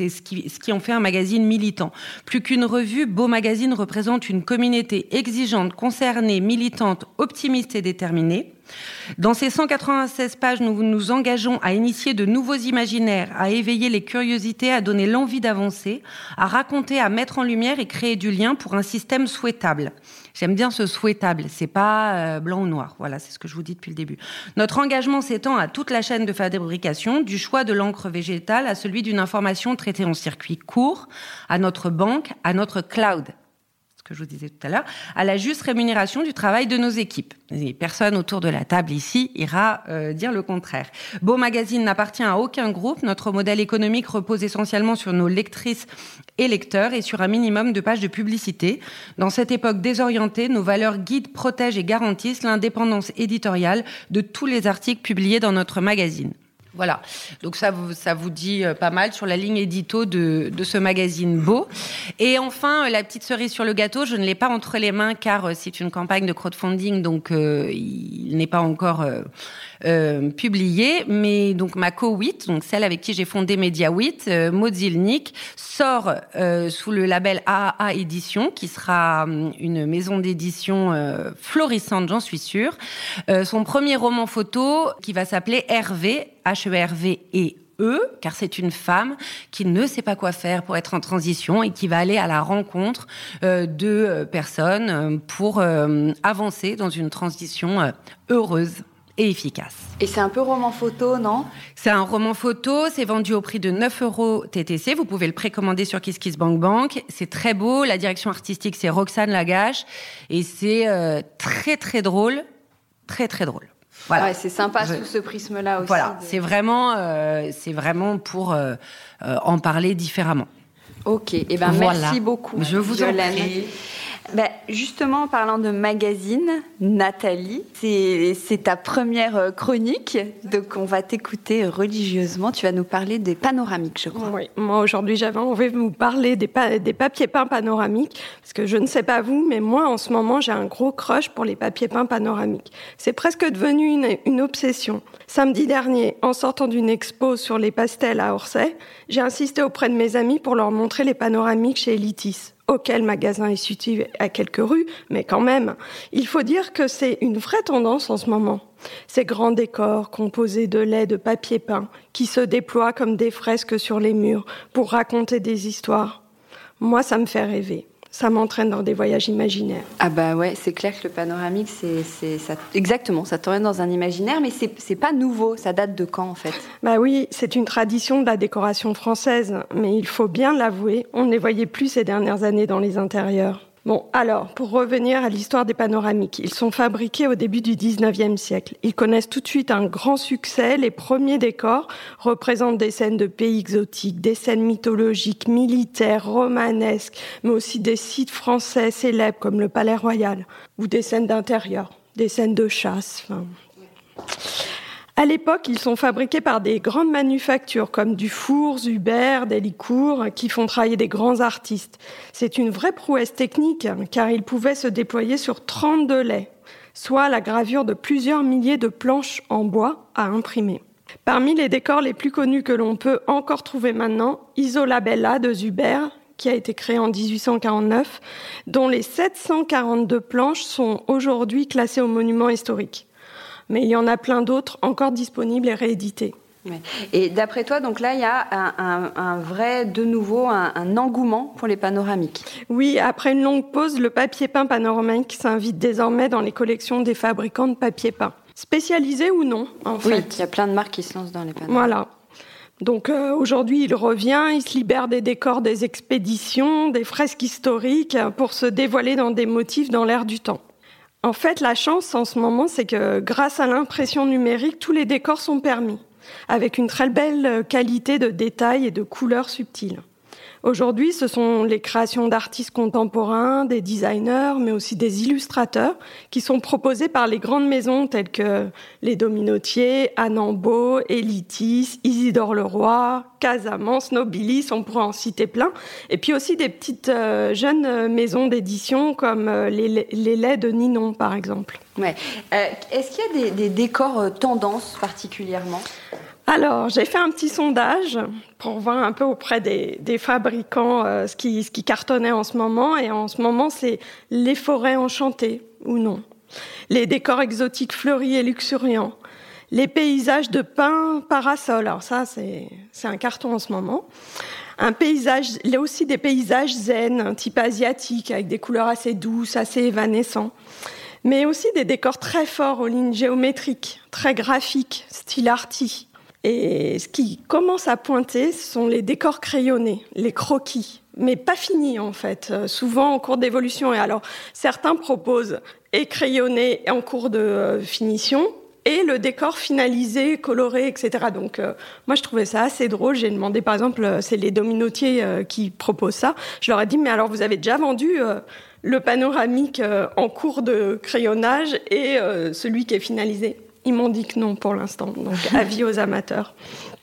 c'est ce qui, ce qui en fait un magazine militant. Plus qu'une revue, Beau Magazine représente une communauté exigeante, concernée, militante, optimiste et déterminée. Dans ces 196 pages, nous nous engageons à initier de nouveaux imaginaires, à éveiller les curiosités, à donner l'envie d'avancer, à raconter, à mettre en lumière et créer du lien pour un système souhaitable. J'aime bien ce souhaitable, c'est pas euh, blanc ou noir. Voilà, c'est ce que je vous dis depuis le début. Notre engagement s'étend à toute la chaîne de fabrication, du choix de l'encre végétale à celui d'une information traitée en circuit court, à notre banque, à notre cloud que je vous disais tout à l'heure, à la juste rémunération du travail de nos équipes. personne autour de la table ici ira euh, dire le contraire. Beau Magazine n'appartient à aucun groupe. Notre modèle économique repose essentiellement sur nos lectrices et lecteurs et sur un minimum de pages de publicité. Dans cette époque désorientée, nos valeurs guident, protègent et garantissent l'indépendance éditoriale de tous les articles publiés dans notre magazine. Voilà, donc ça vous, ça vous dit euh, pas mal sur la ligne édito de, de ce magazine beau. Et enfin, euh, la petite cerise sur le gâteau, je ne l'ai pas entre les mains car euh, c'est une campagne de crowdfunding, donc il n'est pas encore publié. Mais donc ma co-8, donc celle avec qui j'ai fondé Media 8, euh, Mozilnik, sort sous le label AAA Édition, qui sera hum, une maison d'édition florissante, j'en suis sûre. son premier roman photo qui va s'appeler Hervé H-E-R-V et E, car c'est une femme qui ne sait pas quoi faire pour être en transition et qui va aller à la rencontre euh, de euh, personnes euh, pour avancer dans une transition heureuse et efficace. Et c'est un peu roman photo, non? C'est un roman photo, c'est vendu au prix de 9 euros TTC. Vous pouvez le précommander sur KissKissBankBank. C'est très beau. La direction artistique, c'est Roxane Lagache. Et c'est très, très drôle. Très, très drôle. Voilà. c'est sympa sous ce prisme-là aussi. Voilà, c'est vraiment, euh, c'est vraiment pour euh, euh, en parler différemment. Ok, et eh ben merci beaucoup. Je vous en prie. Ben, justement, en parlant de magazine, Nathalie, c'est ta première euh, chronique, donc on va t'écouter religieusement. Tu vas nous parler des panoramiques, je crois. Oui, moi aujourd'hui j'avais envie de vous parler des, des papiers peints panoramiques, parce que je ne sais pas vous, mais moi en ce moment j'ai un gros crush pour les papiers peints panoramiques. C'est presque devenu une, une obsession. Samedi dernier, en sortant d'une expo sur les pastels à Orsay, j'ai insisté auprès de mes amis pour leur montrer les panoramiques chez Elitis Le magasin est situé à quelques rues, mais quand même, il faut dire que c'est une vraie tendance en ce moment. Ces grands décors composés de lait de papier peint qui se déploient comme des fresques sur les murs pour raconter des histoires. Moi, ça me fait rêver ça m'entraîne dans des voyages imaginaires. Ah bah ouais, c'est clair que le panoramique, c'est, ça, exactement, ça t'emmène dans un imaginaire, mais c'est, c'est pas nouveau. Ça date de quand en fait? Bah oui, c'est une tradition de la décoration française, mais il faut bien l'avouer, on ne les voyait plus ces dernières années dans les intérieurs. Bon, alors, pour revenir à l'histoire des panoramiques, ils sont fabriqués au début du 19e siècle. Ils connaissent tout de suite un grand succès. Les premiers décors représentent des scènes de pays exotiques, des scènes mythologiques, militaires, romanesques, mais aussi des sites français célèbres comme le Palais Royal, ou des scènes d'intérieur, des scènes de chasse. À l'époque, ils sont fabriqués par des grandes manufactures comme Dufour, Zuber, Delicourt, qui font travailler des grands artistes. C'est une vraie prouesse technique car ils pouvaient se déployer sur 32 laits, soit la gravure de plusieurs milliers de planches en bois à imprimer. Parmi les décors les plus connus que l'on peut encore trouver maintenant, Isola Bella de Zuber, qui a été créé en 1849, dont les 742 planches sont aujourd'hui classées au monument historique mais il y en a plein d'autres encore disponibles et réédités. Et d'après toi, donc là, il y a un, vrai, de nouveau, un, engouement pour les panoramiques. Oui, après une longue pause, le papier peint panoramique s'invite désormais dans les collections des fabricants de papier peint, spécialisés ou non, en fait. Oui, il y a plein de marques qui se lancent dans les panoramiques. Voilà. Donc euh, aujourd'hui, il revient, il se libère des décors des expéditions, des fresques historiques, pour se dévoiler dans des motifs dans l'air du temps. En fait, la chance en ce moment, c'est que grâce à l'impression numérique, tous les décors sont permis, avec une très belle qualité de détails et de couleurs subtiles. Aujourd'hui, ce sont les créations d'artistes contemporains, des designers, mais aussi des illustrateurs qui sont proposés par les grandes maisons telles que les Dominotiers, Anambo, Elitis, Isidore Leroy, Casamance, Nobilis, on pourrait en citer plein. Et puis aussi des petites euh, jeunes maisons d'édition comme euh, les, les, de Ninon, par exemple. Ouais. Euh, est-ce qu'il y a des, des décors tendances particulièrement? Alors, j'ai fait un petit sondage pour voir un peu auprès des, fabricants euh, ce, qui, cartonnait en ce moment. Et en ce moment, c'est les forêts enchantées ou non, les décors exotiques fleuris et luxuriants, les paysages de pins parasols. Alors ça, c'est un carton en ce moment. Un paysage, il y a aussi des paysages zen, type asiatique, avec des couleurs assez douces, assez évanescents mais aussi des décors très forts aux lignes géométriques, très graphiques, style arty. Et ce qui commence à pointer, ce sont les décors crayonnés, les croquis, mais pas finis en fait, euh, souvent en cours d'évolution. Et alors, certains proposent et crayonné en cours de euh, finition, et le décor finalisé, coloré, etc. Donc euh, moi je trouvais ça assez drôle. J'ai demandé par exemple, c'est les dominotiers qui proposent ça. Je leur ai dit mais alors vous avez déjà vendu le panoramique en cours de crayonnage et celui qui est finalisé? Ils m'ont dit que non pour l'instant, donc <laughs> avis aux amateurs.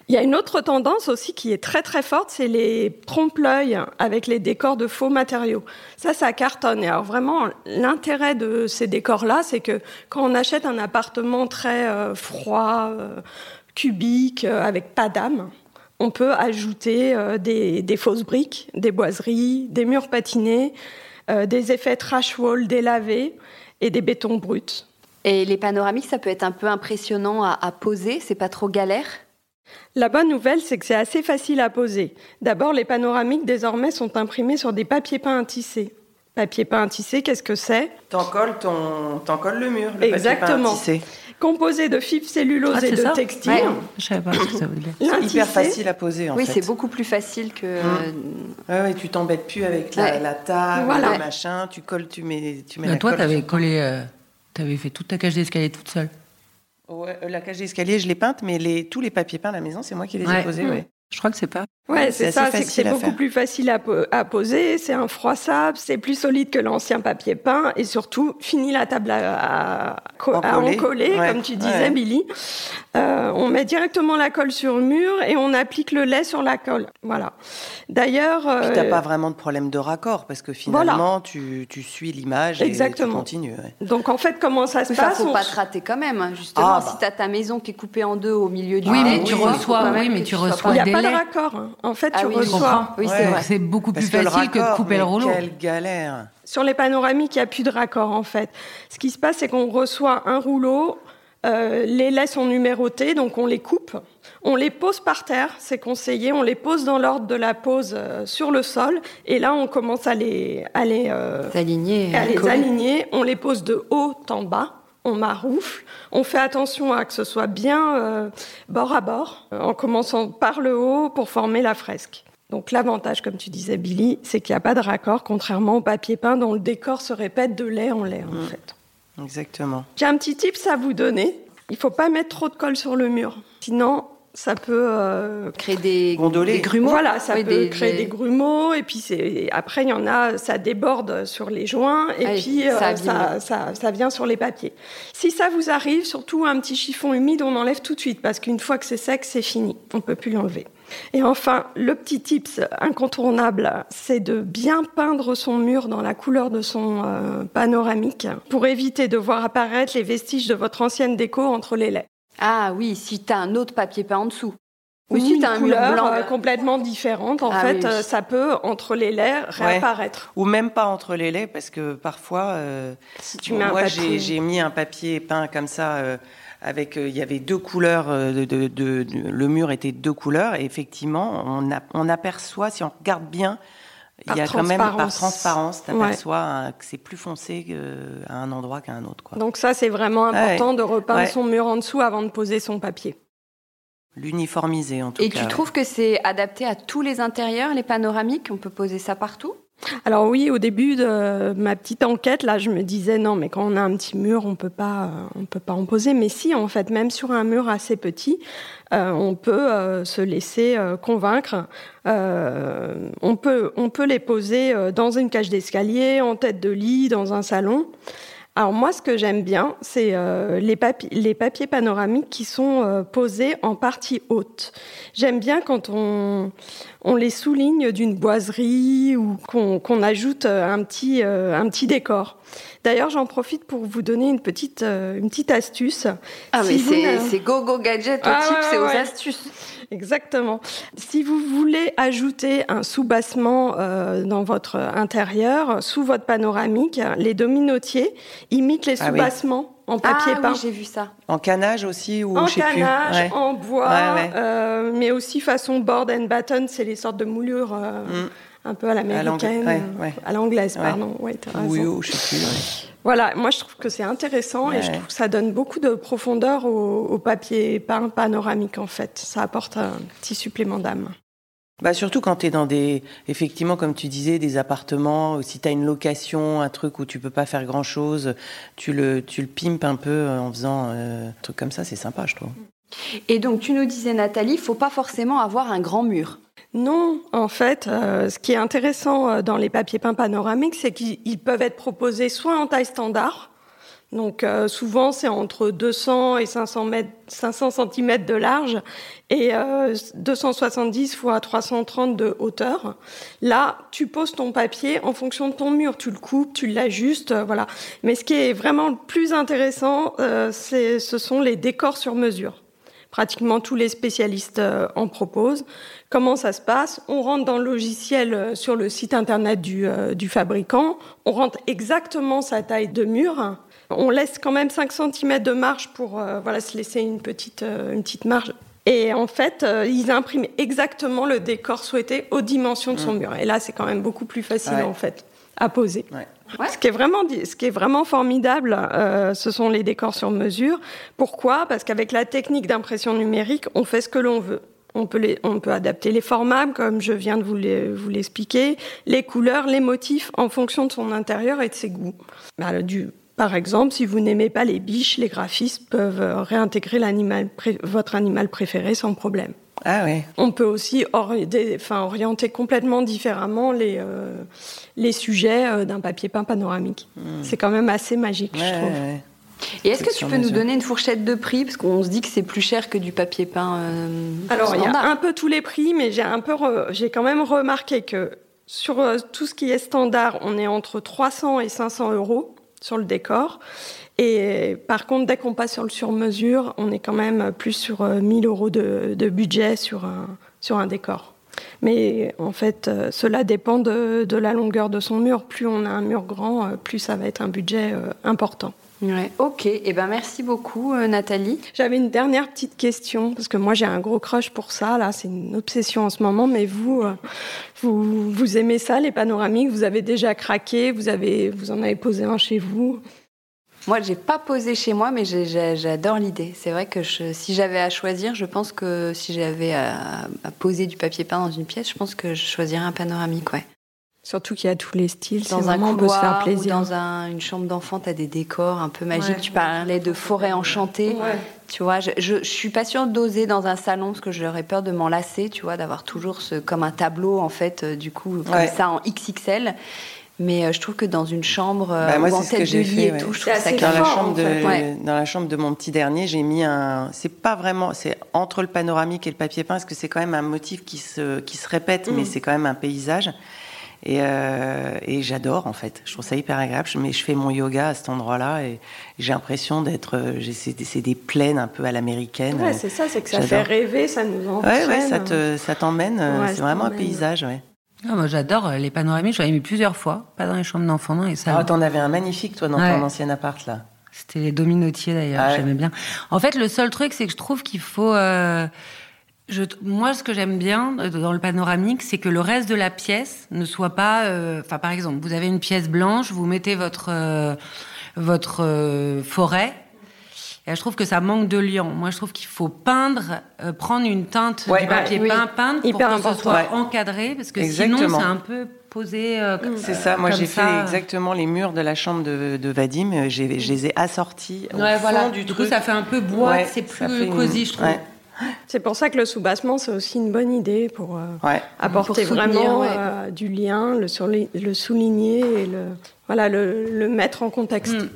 Il y a une autre tendance aussi qui est très très forte, c'est les trompe-l'œil avec les décors de faux matériaux. Ça, ça cartonne. Et alors vraiment, l'intérêt de ces décors-là, c'est que quand on achète un appartement très euh, froid, euh, cubique, euh, avec pas d'âme, on peut ajouter des, des, fausses briques, des boiseries, des murs patinés, des effets trash wall délavés et des bétons bruts. Et les panoramiques, ça peut être un peu impressionnant à, poser, c'est pas trop galère? La bonne nouvelle, c'est que c'est assez facile à poser. D'abord, les panoramiques désormais sont imprimés sur des papiers peints tissés. Papier peint tissé, qu'est-ce que c'est? T'en colles, ton... le mur, le Exactement. papier Composé de fibres cellulose ah, et de textile. Ouais. Je savais pas ce que ça voulait dire. C'est hyper facile à poser en oui, fait. Oui, c'est beaucoup plus facile que. Mmh. Ouais, tu t'embêtes plus avec la, table, voilà. le machin. Tu colles, tu mets, tu mets. Mais toi, t'avais collé. Euh, tu avais fait toute ta cage d'escalier toute seule Ouais, euh, la cage d'escalier, je l'ai peinte, mais les, tous les papiers peints à la maison, c'est moi qui les ai posés. Mmh. Ouais. Je crois que c'est pas. Ouais, c'est ça, c'est beaucoup plus facile à, à poser, c'est un froissable, c'est plus solide que l'ancien papier peint et surtout fini la table à, à, encoller, comme tu disais, Billy. Euh, on met directement la colle sur le mur et on applique le lait sur la colle. Voilà. D'ailleurs. Euh, tu n'as pas vraiment de problème de raccord parce que finalement, tu, tu, suis l'image et tu continues. Donc en fait, comment ça se passe Il ne faut pas te rater quand même, hein, justement. Ah, si bah. tu as ta maison qui est coupée en deux au milieu du oui, mais tu reçois, oui, mais tu reçois des pas de raccord. Hein. En fait, ah tu reçois. Oui, c'est beaucoup plus facile que, de couper le rouleau. Quelle galère. Sur les panoramiques, il n'y a plus de raccord en fait. Ce qui se passe, c'est qu'on reçoit un rouleau, euh, les laits sont numérotés, donc on les coupe, on les pose par terre, c'est conseillé, on les pose dans l'ordre de la pose euh, sur le sol, et là on commence à les, à les, euh, aligner, à les aligner, on les pose de haut en bas, on maroufle, on fait attention à que ce soit bien bord à bord, en commençant par le haut pour former la fresque. Donc l'avantage, comme tu disais Billy, c'est qu'il n'y a pas de raccord, contrairement au papier peint dont le décor se répète de lait en lait en mmh. fait. Exactement. J'ai un petit tips à vous donner. Il ne faut pas mettre trop de colle sur le mur. Sinon, ça peut euh, créer des, des, grumeaux. Voilà, ça peut créer des... grumeaux. Et puis après, il y en a, ça déborde sur les joints et ah puis euh, ça, ça, ça, vient sur les papiers. Si ça vous arrive, surtout un petit chiffon humide, on enlève tout de suite parce qu'une fois que c'est sec, c'est fini. On peut plus l'enlever. Et enfin, le petit tips incontournable, c'est de bien peindre son mur dans la couleur de son euh, panoramique pour éviter de voir apparaître les vestiges de votre ancienne déco entre les laits. Ah oui, si tu as un autre papier peint en dessous. Ou si tu as un mur blanc euh, complètement différente, en ah fait, euh, ça peut entre les laits réapparaître. Ou même pas entre les laits, parce que parfois, si tu mets moi j'ai mis un papier peint comme ça avec euh, il y avait deux couleurs, euh, de, le mur était deux couleurs et effectivement on, on aperçoit si on regarde bien il y a quand même par transparence, tu aperçois que c'est plus foncé à un endroit qu'à un autre. Quoi. Donc ça, c'est vraiment important de repeindre son mur en dessous avant de poser son papier. L'uniformiser en tout cas. Et tu trouves que c'est adapté à tous les intérieurs, les panoramiques? On peut poser ça partout? Alors oui, au début de ma petite enquête, là, je me disais non, mais quand on a un petit mur, on peut pas, on peut pas en poser. Mais si, en fait, même sur un mur assez petit, euh, on peut euh, se laisser euh, convaincre. on peut, on peut les poser dans une cage d'escalier, en tête de lit, dans un salon. Alors moi, ce que j'aime bien, c'est euh, les, les, papiers panoramiques qui sont euh, posés en partie haute. J'aime bien quand on, on, les souligne d'une boiserie ou qu'on ajoute euh, un petit, un petit décor. D'ailleurs, j'en profite pour vous donner une petite, une petite astuce. Ah mais c'est go go gadget au ah, type, c'est aux astuces. Exactement. Si vous voulez ajouter un soubassement euh, dans votre intérieur, sous votre panoramique, les dominotiers imitent les ah soubassements. En papier ah, peint. Oui, j'ai vu ça. En canage aussi ou En canage, en bois, euh, mais aussi façon board and batten, c'est les sortes de moulures euh, mm. un peu à l'américaine, à l'anglaise, pardon. Ouais, oui, je sais plus. Voilà, moi je trouve que c'est intéressant et je trouve que ça donne beaucoup de profondeur au, papier peint panoramique en fait. Ça apporte un petit supplément d'âme. Bah surtout quand tu es dans des, effectivement, comme tu disais, des appartements, si tu as une location, un truc où tu peux pas faire grand chose, tu le, tu le pimpes un peu en faisant euh, un truc comme ça, c'est sympa, je trouve. Et donc, tu nous disais, Nathalie, il faut pas forcément avoir un grand mur. Non, en fait, euh, ce qui est intéressant euh, dans les papiers peints panoramiques, c'est qu'ils peuvent être proposés soit en taille standard, donc euh, souvent c'est entre 200 et 500, mètres, 500 cm de large et 270 fois 330 de hauteur. Là, tu poses ton papier en fonction de ton mur, tu le coupes, tu l'ajustes, voilà. Mais ce qui est vraiment le plus intéressant, ce sont les décors sur mesure. Pratiquement tous les spécialistes en proposent. Comment ça se passe? On rentre dans le logiciel euh, sur le site internet euh, du, fabricant, on rentre exactement sa taille de mur, on laisse quand même 5 cm de marge pour euh, voilà, se laisser une petite, une petite marge. Et en fait, ils impriment exactement le décor souhaité aux dimensions de son mmh. mur. Et là, c'est quand même beaucoup plus facile en fait à poser. Ce, qui est vraiment, ce qui est vraiment formidable, ce sont les décors sur mesure. Pourquoi? Parce qu'avec la technique d'impression numérique, on fait ce que l'on veut. On peut, on peut adapter les formats, comme je viens de vous l'expliquer, les, couleurs, les motifs, en fonction de son intérieur et de ses goûts. Bah, du, par exemple, si vous n'aimez pas les biches, les graphistes peuvent euh, réintégrer votre animal préféré sans problème. Ah oui. On peut aussi orienter complètement différemment les, euh, les sujets euh, d'un papier peint panoramique. Hmm. C'est quand même assez magique, je trouve. Et est-ce que tu peux nous donner une fourchette de prix? Parce qu'on se dit que c'est plus cher que du papier peint. Euh, Alors, il y a un peu tous les prix, mais j'ai un peu, j'ai quand même remarqué que sur euh, tout ce qui est standard, on est entre 300 et 500 euros sur le décor. Et par contre, dès qu'on passe sur le sur-mesure, on est quand même plus sur 1000 euh, euros de, budget sur un, sur un décor. Mais en fait, euh, cela dépend de, la longueur de son mur. Plus on a un mur grand, euh, plus ça va être un budget euh, important. Ouais, ok, et eh ben merci beaucoup Nathalie. J'avais une dernière petite question parce que moi j'ai un gros crush pour ça là, c'est une obsession en ce moment. Mais vous, vous, vous aimez ça les panoramiques? Vous avez déjà craqué? Vous avez, vous en avez posé un chez vous? Moi, j'ai pas posé chez moi, mais j'adore l'idée. C'est vrai que si j'avais à choisir, je pense que si j'avais à, poser du papier peint dans une pièce, je pense que je choisirais un panoramique, ouais. Surtout qu'il y a tous les styles. Dans un couloir, peut se faire plaisir. Ou dans une chambre d'enfant, tu as des décors un peu magiques. tu parlais de forêt enchantée. Tu vois, je, je, suis pas sûre d'oser dans un salon parce que j'aurais peur de m'en lasser, tu vois, d'avoir toujours ce, comme un tableau, en fait, euh, du coup, comme ça en XXL. Mais euh, je trouve que dans une chambre euh, bah, moi, en tête de lit et tout, je trouve ça dans la chambre de dans la chambre de mon petit dernier, j'ai mis un. C'est pas vraiment. C'est entre le panoramique et le papier peint, parce que c'est quand même un motif qui se qui se répète, mais mm. c'est quand même un paysage. Et, euh, et j'adore en fait. Je trouve ça hyper agréable. Mais je fais mon yoga à cet endroit-là et j'ai l'impression d'être. C'est des plaines un peu à l'américaine. Ouais, c'est ça, c'est que ça fait rêver, ça nous entraîne. Ouais, ouais, ça te, ça t'emmène. c'est vraiment un paysage, ouais. Ah, moi, j'adore euh, les panoramiques. J'en ai mis plusieurs fois, pas dans les chambres d'enfants, non. Et ça. Ah, t'en avais un magnifique, toi, dans ton ancien appart, là. C'était les dominotiers, d'ailleurs. Ah j'aimais bien. En fait, le seul truc, c'est que je trouve qu'il faut. Euh, je, moi, ce que j'aime bien euh, dans le panoramique, c'est que le reste de la pièce ne soit pas. Enfin, par exemple, vous avez une pièce blanche, vous mettez votre votre forêt et je trouve que ça manque de liant. Moi, je trouve qu'il faut peindre, euh, prendre une teinte du papier peint, peindre pour que ce soit encadré, parce que sinon, c'est un peu posé. Euh, c'est ça. Moi, j'ai fait exactement les murs de la chambre de, de Vadim. Euh, je les ai assortis au fond voilà. du, du coup, ça fait un peu bois. c'est plus cosy, je trouve. C'est pour ça que le soubassement, c'est aussi une bonne idée pour apporter vraiment du lien, le, le, souligner et le, voilà, le, le mettre en contexte. Mm.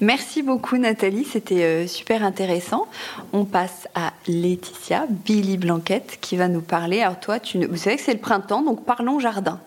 Merci beaucoup Nathalie, c'était euh, super intéressant. On passe à Laetitia, Billy Blanquette, qui va nous parler. Alors toi, tu, vous savez que c'est le printemps, donc parlons jardin.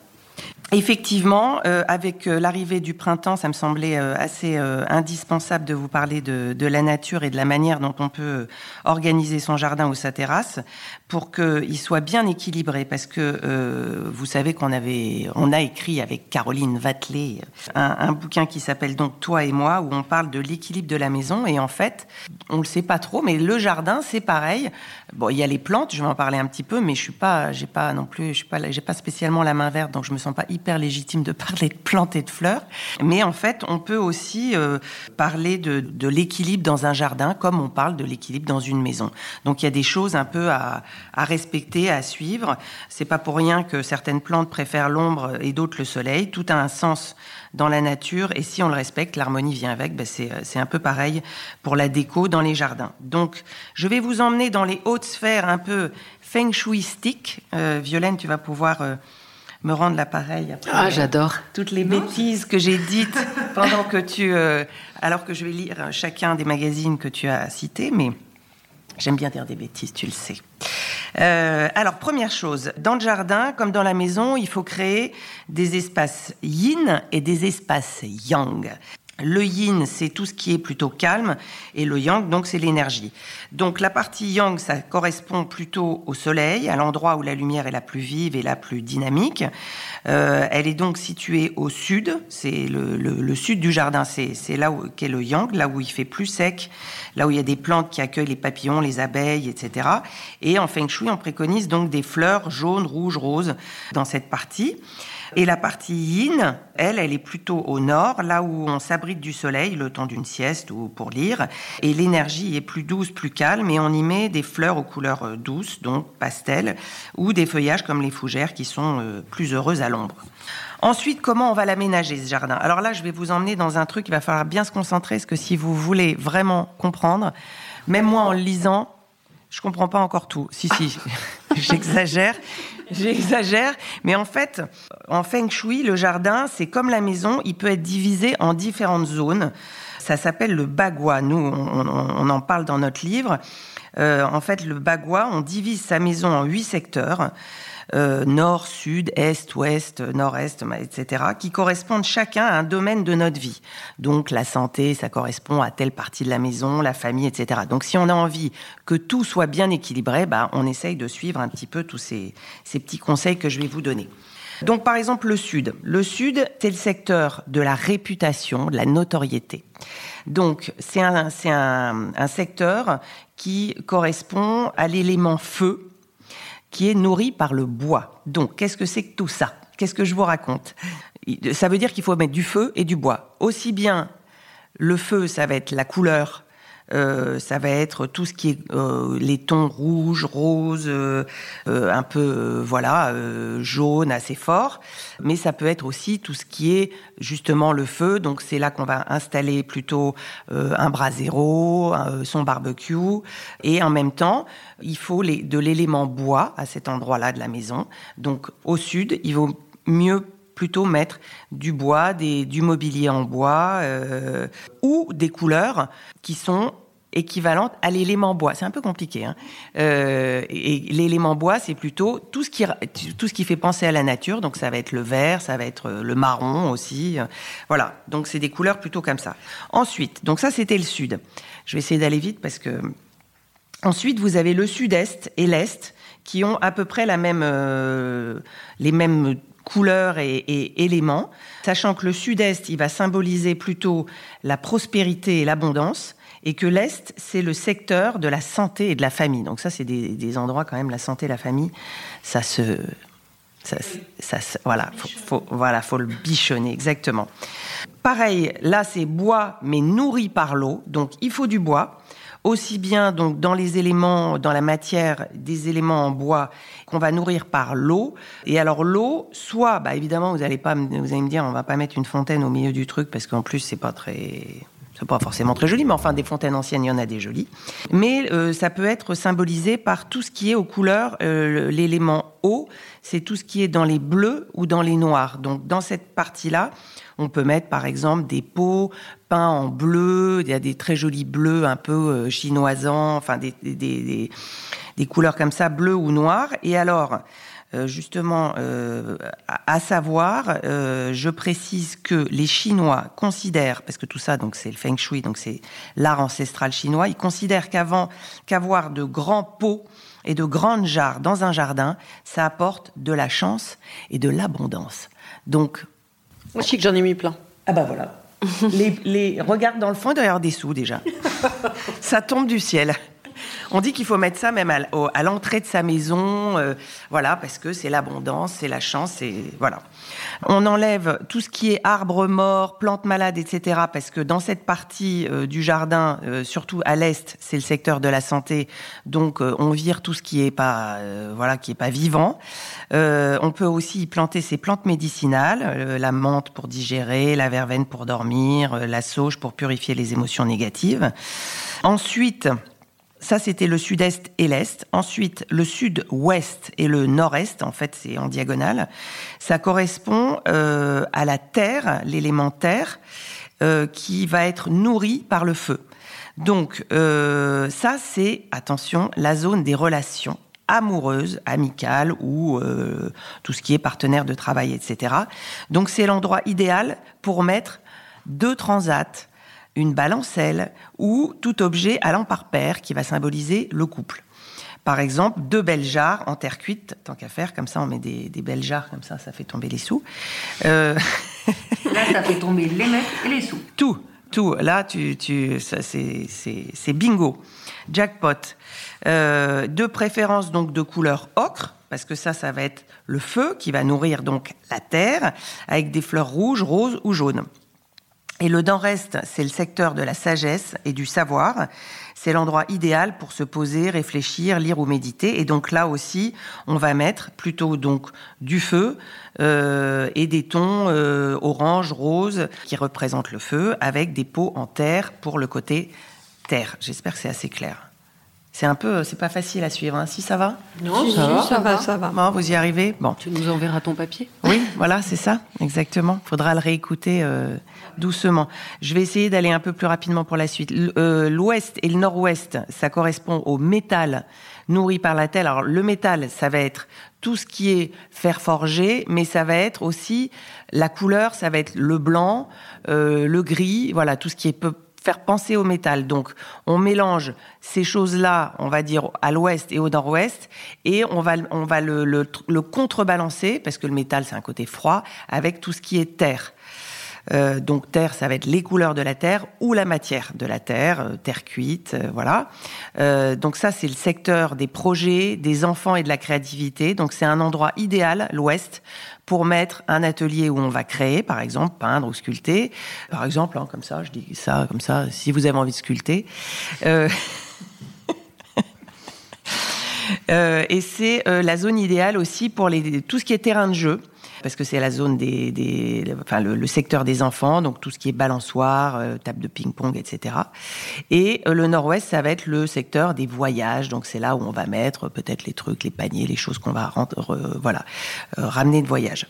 Effectivement, euh, avec euh, l'arrivée du printemps, ça me semblait euh, assez indispensable de vous parler de, de, la nature et de la manière dont on peut organiser son jardin ou sa terrasse pour qu'il soit bien équilibré. Parce que vous savez qu'on avait, on a écrit avec Caroline Vatelet un, un bouquin qui s'appelle donc Toi et moi, où on parle de l'équilibre de la maison. Et en fait, on le sait pas trop, mais le jardin, c'est pareil. Bon, il y a les plantes, je vais en parler un petit peu, mais je suis pas, j'ai pas non plus, je suis pas, j'ai pas spécialement la main verte, donc je me sens pas hyper légitime de parler de plantes et de fleurs. Mais en fait, on peut aussi euh, parler de, de l'équilibre dans un jardin, comme on parle de l'équilibre dans une maison. Donc il y a des choses un peu à, à respecter, à suivre. C'est pas pour rien que certaines plantes préfèrent l'ombre et d'autres le soleil. Tout a un sens dans la nature et si on le respecte, l'harmonie vient avec. Ben c'est un peu pareil pour la déco dans les jardins. Donc, je vais vous emmener dans les hautes sphères un peu feng shuistiques. Euh, Violaine, tu vas pouvoir euh, me rendre l'appareil. Ah, j'adore. Toutes les bêtises que j'ai dites <laughs> pendant que tu... Euh, alors que je vais lire chacun des magazines que tu as cités, mais j'aime bien dire des bêtises, tu le sais. Euh, alors, première chose, dans le jardin, comme dans la maison, il faut créer des espaces yin et des espaces yang. Le yin, c'est tout ce qui est plutôt calme, et le yang, donc, c'est l'énergie. Donc, la partie yang, ça correspond plutôt au soleil, à l'endroit où la lumière est la plus vive et la plus dynamique. Euh, elle est donc située au sud, c'est le, sud du jardin, c'est là qu'est le yang, là où il fait plus sec, là où il y a des plantes qui accueillent les papillons, les abeilles, etc. Et en feng shui, on préconise donc des fleurs jaunes, rouges, roses dans cette partie. Et la partie yin, elle, elle est plutôt au nord, là où on s'abrite du soleil le temps d'une sieste ou pour lire. Et l'énergie est plus douce, plus calme, et on y met des fleurs aux couleurs euh, douces, donc pastel, ou des feuillages comme les fougères qui sont euh, plus heureuses à l'ombre. Ensuite, comment on va l'aménager ce jardin? Alors là, je vais vous emmener dans un truc, il va falloir bien se concentrer, parce que si vous voulez vraiment comprendre, même moi en lisant, je comprends pas encore tout. Si, si, <laughs> j'exagère. J'exagère, mais en fait, en feng shui, le jardin, c'est comme la maison, il peut être divisé en différentes zones. Ça s'appelle le bagua. Nous, on, en parle dans notre livre. Euh, en fait, le bagua, on divise sa maison en huit secteurs. Euh, nord, sud, est, ouest, nord-est, etc., qui correspondent chacun à un domaine de notre vie. Donc la santé, ça correspond à telle partie de la maison, la famille, etc. Donc si on a envie que tout soit bien équilibré, bah, on essaye de suivre un petit peu tous ces, petits conseils que je vais vous donner. Donc par exemple le Sud. Le Sud, c'est le secteur de la réputation, de la notoriété. Donc c'est un, un secteur qui correspond à l'élément feu, qui est nourri par le bois. Donc qu'est-ce que c'est que tout ça? Qu'est-ce que je vous raconte? Ça veut dire qu'il faut mettre du feu et du bois. Aussi bien le feu, ça va être la couleur ça va être tout ce qui est euh, les tons rouges, roses, euh, un peu voilà jaune assez fort. Mais ça peut être aussi tout ce qui est justement le feu. Donc c'est là qu'on va installer plutôt un brasero, son barbecue, et en même temps il faut de l'élément bois à cet endroit-là de la maison. Donc au sud, il vaut mieux plutôt mettre du bois, du mobilier en bois euh, ou des couleurs qui sont équivalentes à l'élément bois. C'est un peu compliqué. Hein. Euh, et l'élément bois, c'est plutôt tout ce qui fait penser à la nature. Donc ça va être le vert, ça va être le marron aussi. Voilà. Donc c'est des couleurs plutôt comme ça. Ensuite, donc ça c'était le sud. Je vais essayer d'aller vite parce que ensuite vous avez le sud-est et l'est qui ont à peu près la même euh, les mêmes couleurs et, éléments, sachant que le sud-est, il va symboliser plutôt la prospérité et l'abondance, et que l'Est, c'est le secteur de la santé et de la famille. Donc ça, c'est des, endroits quand même, la santé et la famille, ça se... Ça, voilà, faut, voilà, faut le bichonner, exactement. Pareil, là, c'est bois, mais nourri par l'eau. Donc, il faut du bois aussi bien donc dans les éléments, dans la matière, des éléments en bois qu'on va nourrir par l'eau. Et alors l'eau, soit, bah évidemment, vous allez pas, vous allez me dire, on va pas mettre une fontaine au milieu du truc parce qu'en plus c'est pas très, c'est pas forcément très joli, mais enfin des fontaines anciennes, il y en a des jolies. Mais euh, ça peut être symbolisé par tout ce qui est aux couleurs, euh, l'élément eau, c'est tout ce qui est dans les bleus ou dans les noirs. Donc dans cette partie-là, on peut mettre par exemple des pots peints en bleu, il y a des très jolis bleus un peu euh, chinoisants, enfin des, des, des, couleurs comme ça, bleu ou noir. Et alors, justement, euh, à savoir, je précise que les Chinois considèrent, parce que tout ça, donc c'est le feng shui, donc c'est l'art ancestral chinois, ils considèrent qu'avant qu'avoir de grands pots et de grandes jarres dans un jardin, ça apporte de la chance et de l'abondance. Donc, moi, je sais que j'en ai mis plein. Ah bah voilà. <laughs> les, les, regarde dans le fond, il doit y avoir des sous déjà. <laughs> Ça tombe du ciel. On dit qu'il faut mettre ça même à, l'entrée de sa maison, euh, voilà, parce que c'est l'abondance, c'est la chance, et voilà. On enlève tout ce qui est arbres morts, plantes malades, etc. Parce que dans cette partie euh, du jardin, euh, surtout à l'est, c'est le secteur de la santé. Donc on vire tout ce qui est pas, voilà, qui est pas vivant. on peut aussi planter ces plantes médicinales, la menthe pour digérer, la verveine pour dormir, la sauge pour purifier les émotions négatives. Ensuite, ça, c'était le sud-est et l'est. Ensuite, le sud-ouest et le nord-est, en fait, c'est en diagonale. Ça correspond euh, à la terre, l'élément euh, qui va être nourri par le feu. Donc, euh, ça, c'est, attention, la zone des relations amoureuses, amicales ou tout ce qui est partenaire de travail, etc. Donc, c'est l'endroit idéal pour mettre deux transats une balancelle ou tout objet allant par paire qui va symboliser le couple. Par exemple, deux belles jarres en terre cuite, tant qu'à faire, comme ça on met des, belles jarres, comme ça ça fait tomber les sous. Euh, <laughs> Là, ça fait tomber les mecs et les sous. Tout, tout. Là, tu, tu, c'est bingo, jackpot. Euh, de préférence donc de couleur ocre, parce que ça, ça va être le feu qui va nourrir donc la terre, avec des fleurs rouges, roses ou jaunes. Et le nord-est, c'est le secteur de la sagesse et du savoir. C'est l'endroit idéal pour se poser, réfléchir, lire ou méditer. Et donc là aussi, on va mettre plutôt donc du feu euh, et des tons euh, orange, rose qui représentent le feu, avec des pots en terre pour le côté terre. J'espère que c'est assez clair. C'est un peu, c'est pas facile à suivre. Hein. Si ça va? Non, ça, va, ça va, ça va. vous y arrivez? Bon. Tu nous enverras ton papier? Oui, voilà, c'est ça, exactement. Faudra le réécouter euh, doucement. Je vais essayer d'aller un peu plus rapidement pour la suite. Euh, l'ouest et le nord-ouest, ça correspond au métal nourri par la terre. Alors le métal, ça va être tout ce qui est fer forgé, mais ça va être aussi la couleur, ça va être le blanc, euh, le gris, voilà, tout ce qui est faire penser au métal. Donc, on mélange ces choses-là, on va dire à l'ouest et au nord-ouest, et on va, on va le contrebalancer, parce que le métal, c'est un côté froid, avec tout ce qui est terre. Euh, donc terre, ça va être les couleurs de la terre ou la matière de la terre, euh, terre cuite, euh, voilà. donc ça, c'est le secteur des projets, des enfants et de la créativité. Donc c'est un endroit idéal, l'Ouest, pour mettre un atelier où on va créer, par exemple, peindre ou sculpter. Par exemple, hein, comme ça, je dis ça, comme ça, si vous avez envie de sculpter. <laughs> et c'est la zone idéale aussi pour les, tout ce qui est terrain de jeu parce que c'est la zone des, enfin le, secteur des enfants, donc tout ce qui est balançoire, euh, table de ping-pong, etc. Et euh, le nord-ouest, ça va être le secteur des voyages, donc c'est là où on va mettre peut-être les trucs, les paniers, les choses qu'on va rendre, voilà, euh, ramener de voyage.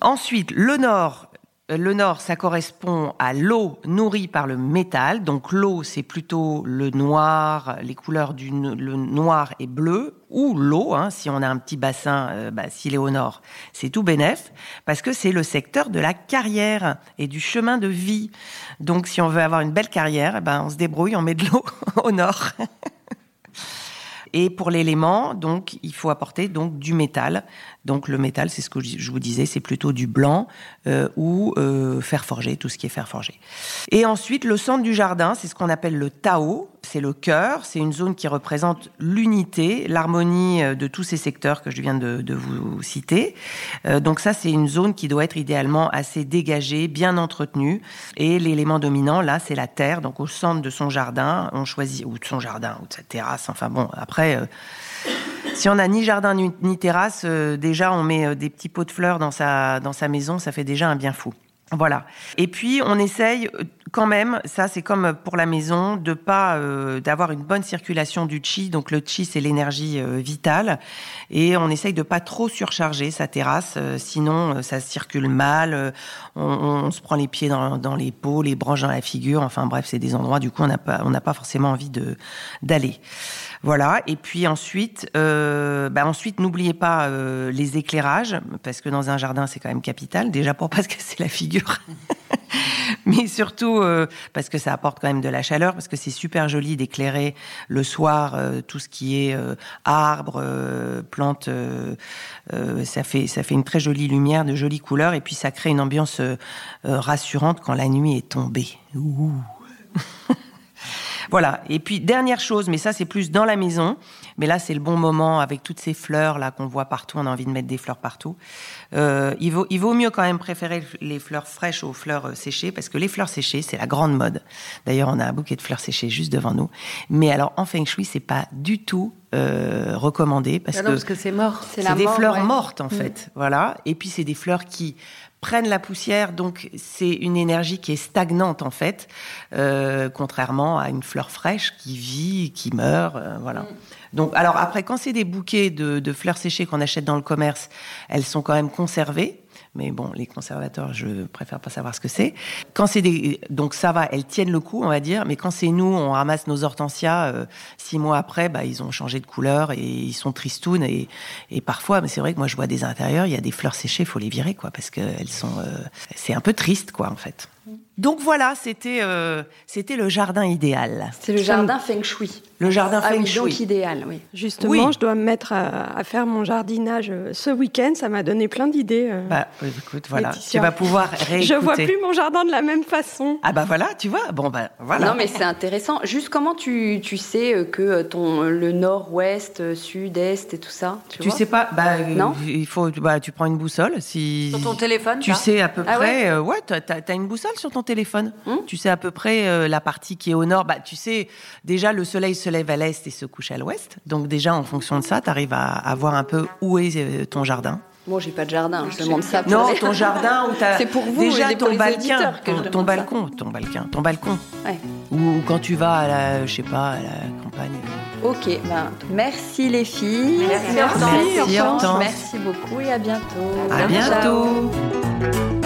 Ensuite, le nord, le nord, ça correspond à l'eau nourrie par le métal. Donc l'eau, c'est plutôt le noir, les couleurs du le noir et bleu, ou l'eau, hein, si on a un petit bassin, euh, bah, s'il est au nord, c'est tout bénef, parce que c'est le secteur de la carrière et du chemin de vie. Donc si on veut avoir une belle carrière, eh ben, on se débrouille, on met de l'eau <laughs> au nord. Et pour l'élément, donc, il faut apporter donc du métal. Donc le métal, c'est ce que je vous disais, c'est plutôt du blanc euh, ou euh, fer forgé, tout ce qui est fer forgé. Et ensuite, le centre du jardin, c'est ce qu'on appelle le Tao. C'est le cœur, c'est une zone qui représente l'unité, l'harmonie euh, de tous ces secteurs que je viens de, de vous citer. Euh, donc ça, c'est une zone qui doit être idéalement assez dégagée, bien entretenue. Et l'élément dominant, là, c'est la terre. Donc au centre de son jardin, on choisit, ou de son jardin, ou de sa terrasse. Enfin bon, après... Euh, si on n'a ni jardin ni, terrasse, euh, déjà on met euh, des petits pots de fleurs dans sa, dans sa maison, ça fait déjà un bien fou. Voilà. Et puis on essaye quand même, ça c'est comme pour la maison, de pas d'avoir une bonne circulation du chi. Donc le chi c'est l'énergie vitale, et on essaye de pas trop surcharger sa terrasse, sinon ça circule mal. On, on, se prend les pieds dans, dans, les pots, les branches dans la figure. Enfin bref, c'est des endroits du coup on n'a pas on n'a pas forcément envie de d'aller. Voilà. Et puis ensuite, euh, bah ensuite, n'oubliez pas euh, les éclairages, parce que dans un jardin, c'est quand même capital. Déjà pour pas se casser la figure, <laughs> mais surtout euh, parce que ça apporte quand même de la chaleur, parce que c'est super joli d'éclairer le soir euh, tout ce qui est euh, arbres, plantes. ça fait ça fait une très jolie lumière, de jolies couleurs, et puis ça crée une ambiance rassurante quand la nuit est tombée. Ouh. <laughs> Voilà. Et puis dernière chose, mais ça c'est plus dans la maison. Mais là c'est le bon moment avec toutes ces fleurs là qu'on voit partout. On a envie de mettre des fleurs partout. Euh, il vaut il vaut mieux quand même préférer les fleurs fraîches aux fleurs euh, séchées parce que les fleurs séchées c'est la grande mode. D'ailleurs on a un bouquet de fleurs séchées juste devant nous. Mais alors en feng shui c'est pas du tout euh, recommandé parce, ah que, parce que c'est mort. C'est des fleurs mortes en mm. fait. Voilà. Et puis c'est des fleurs qui prennent la poussière, donc c'est une énergie qui est stagnante en fait, euh, contrairement à une fleur fraîche qui vit, qui meurt, euh, voilà. Mm. Donc, alors après, quand c'est des bouquets de, de fleurs séchées qu'on achète dans le commerce, elles sont quand même conservées. Mais bon, les conservateurs, je préfère pas savoir ce que c'est. Quand c'est des, donc ça va, elles tiennent le coup, on va dire. Mais quand c'est nous, on ramasse nos hortensias. Euh, six mois après, bah, ils ont changé de couleur et ils sont tristounes. Et, et parfois, mais c'est vrai que moi, je vois des intérieurs, il y a des fleurs séchées, faut les virer, quoi, parce que elles sont, euh, c'est un peu triste, quoi, en fait. Donc voilà, c'était euh, c'était le jardin idéal. C'est le jardin feng shui. Le jardin ah feng oui, shui. Donc idéal, oui. Justement, je dois me mettre à, faire mon jardinage euh, ce week-end. Ça m'a donné plein d'idées. Euh, bah, écoute, voilà, tu vas pouvoir réécouter. <laughs> Je vois plus mon jardin de la même façon. Ah bah voilà, tu vois. Bon bah voilà. Non mais c'est intéressant. Juste comment tu, tu sais que ton le nord-ouest, sud-est et tout ça, tu, tu sais pas Bah non. Il faut bah tu prends une boussole si. Sur ton téléphone. Tu sais à peu ah près. Ouais, tu as, une boussole sur ton téléphone. Hmm tu sais à peu près euh, la partie qui est au nord. Bah, tu sais, déjà, le soleil se lève à l'est et se couche à l'ouest. Donc, déjà, en fonction de ça, tu arrives à, voir un peu où est euh, ton jardin. Moi, j'ai pas de jardin. Je demande ça. Pour non, ton jardin où t'as. <laughs> C'est pour vous. Déjà ton balcon, ton, balcon, ton balcon, ton balcon. Ouais. Ou quand tu vas à la, je sais pas, à la campagne Ok, ben, merci les filles. Merci, merci, merci beaucoup et à bientôt. À bientôt.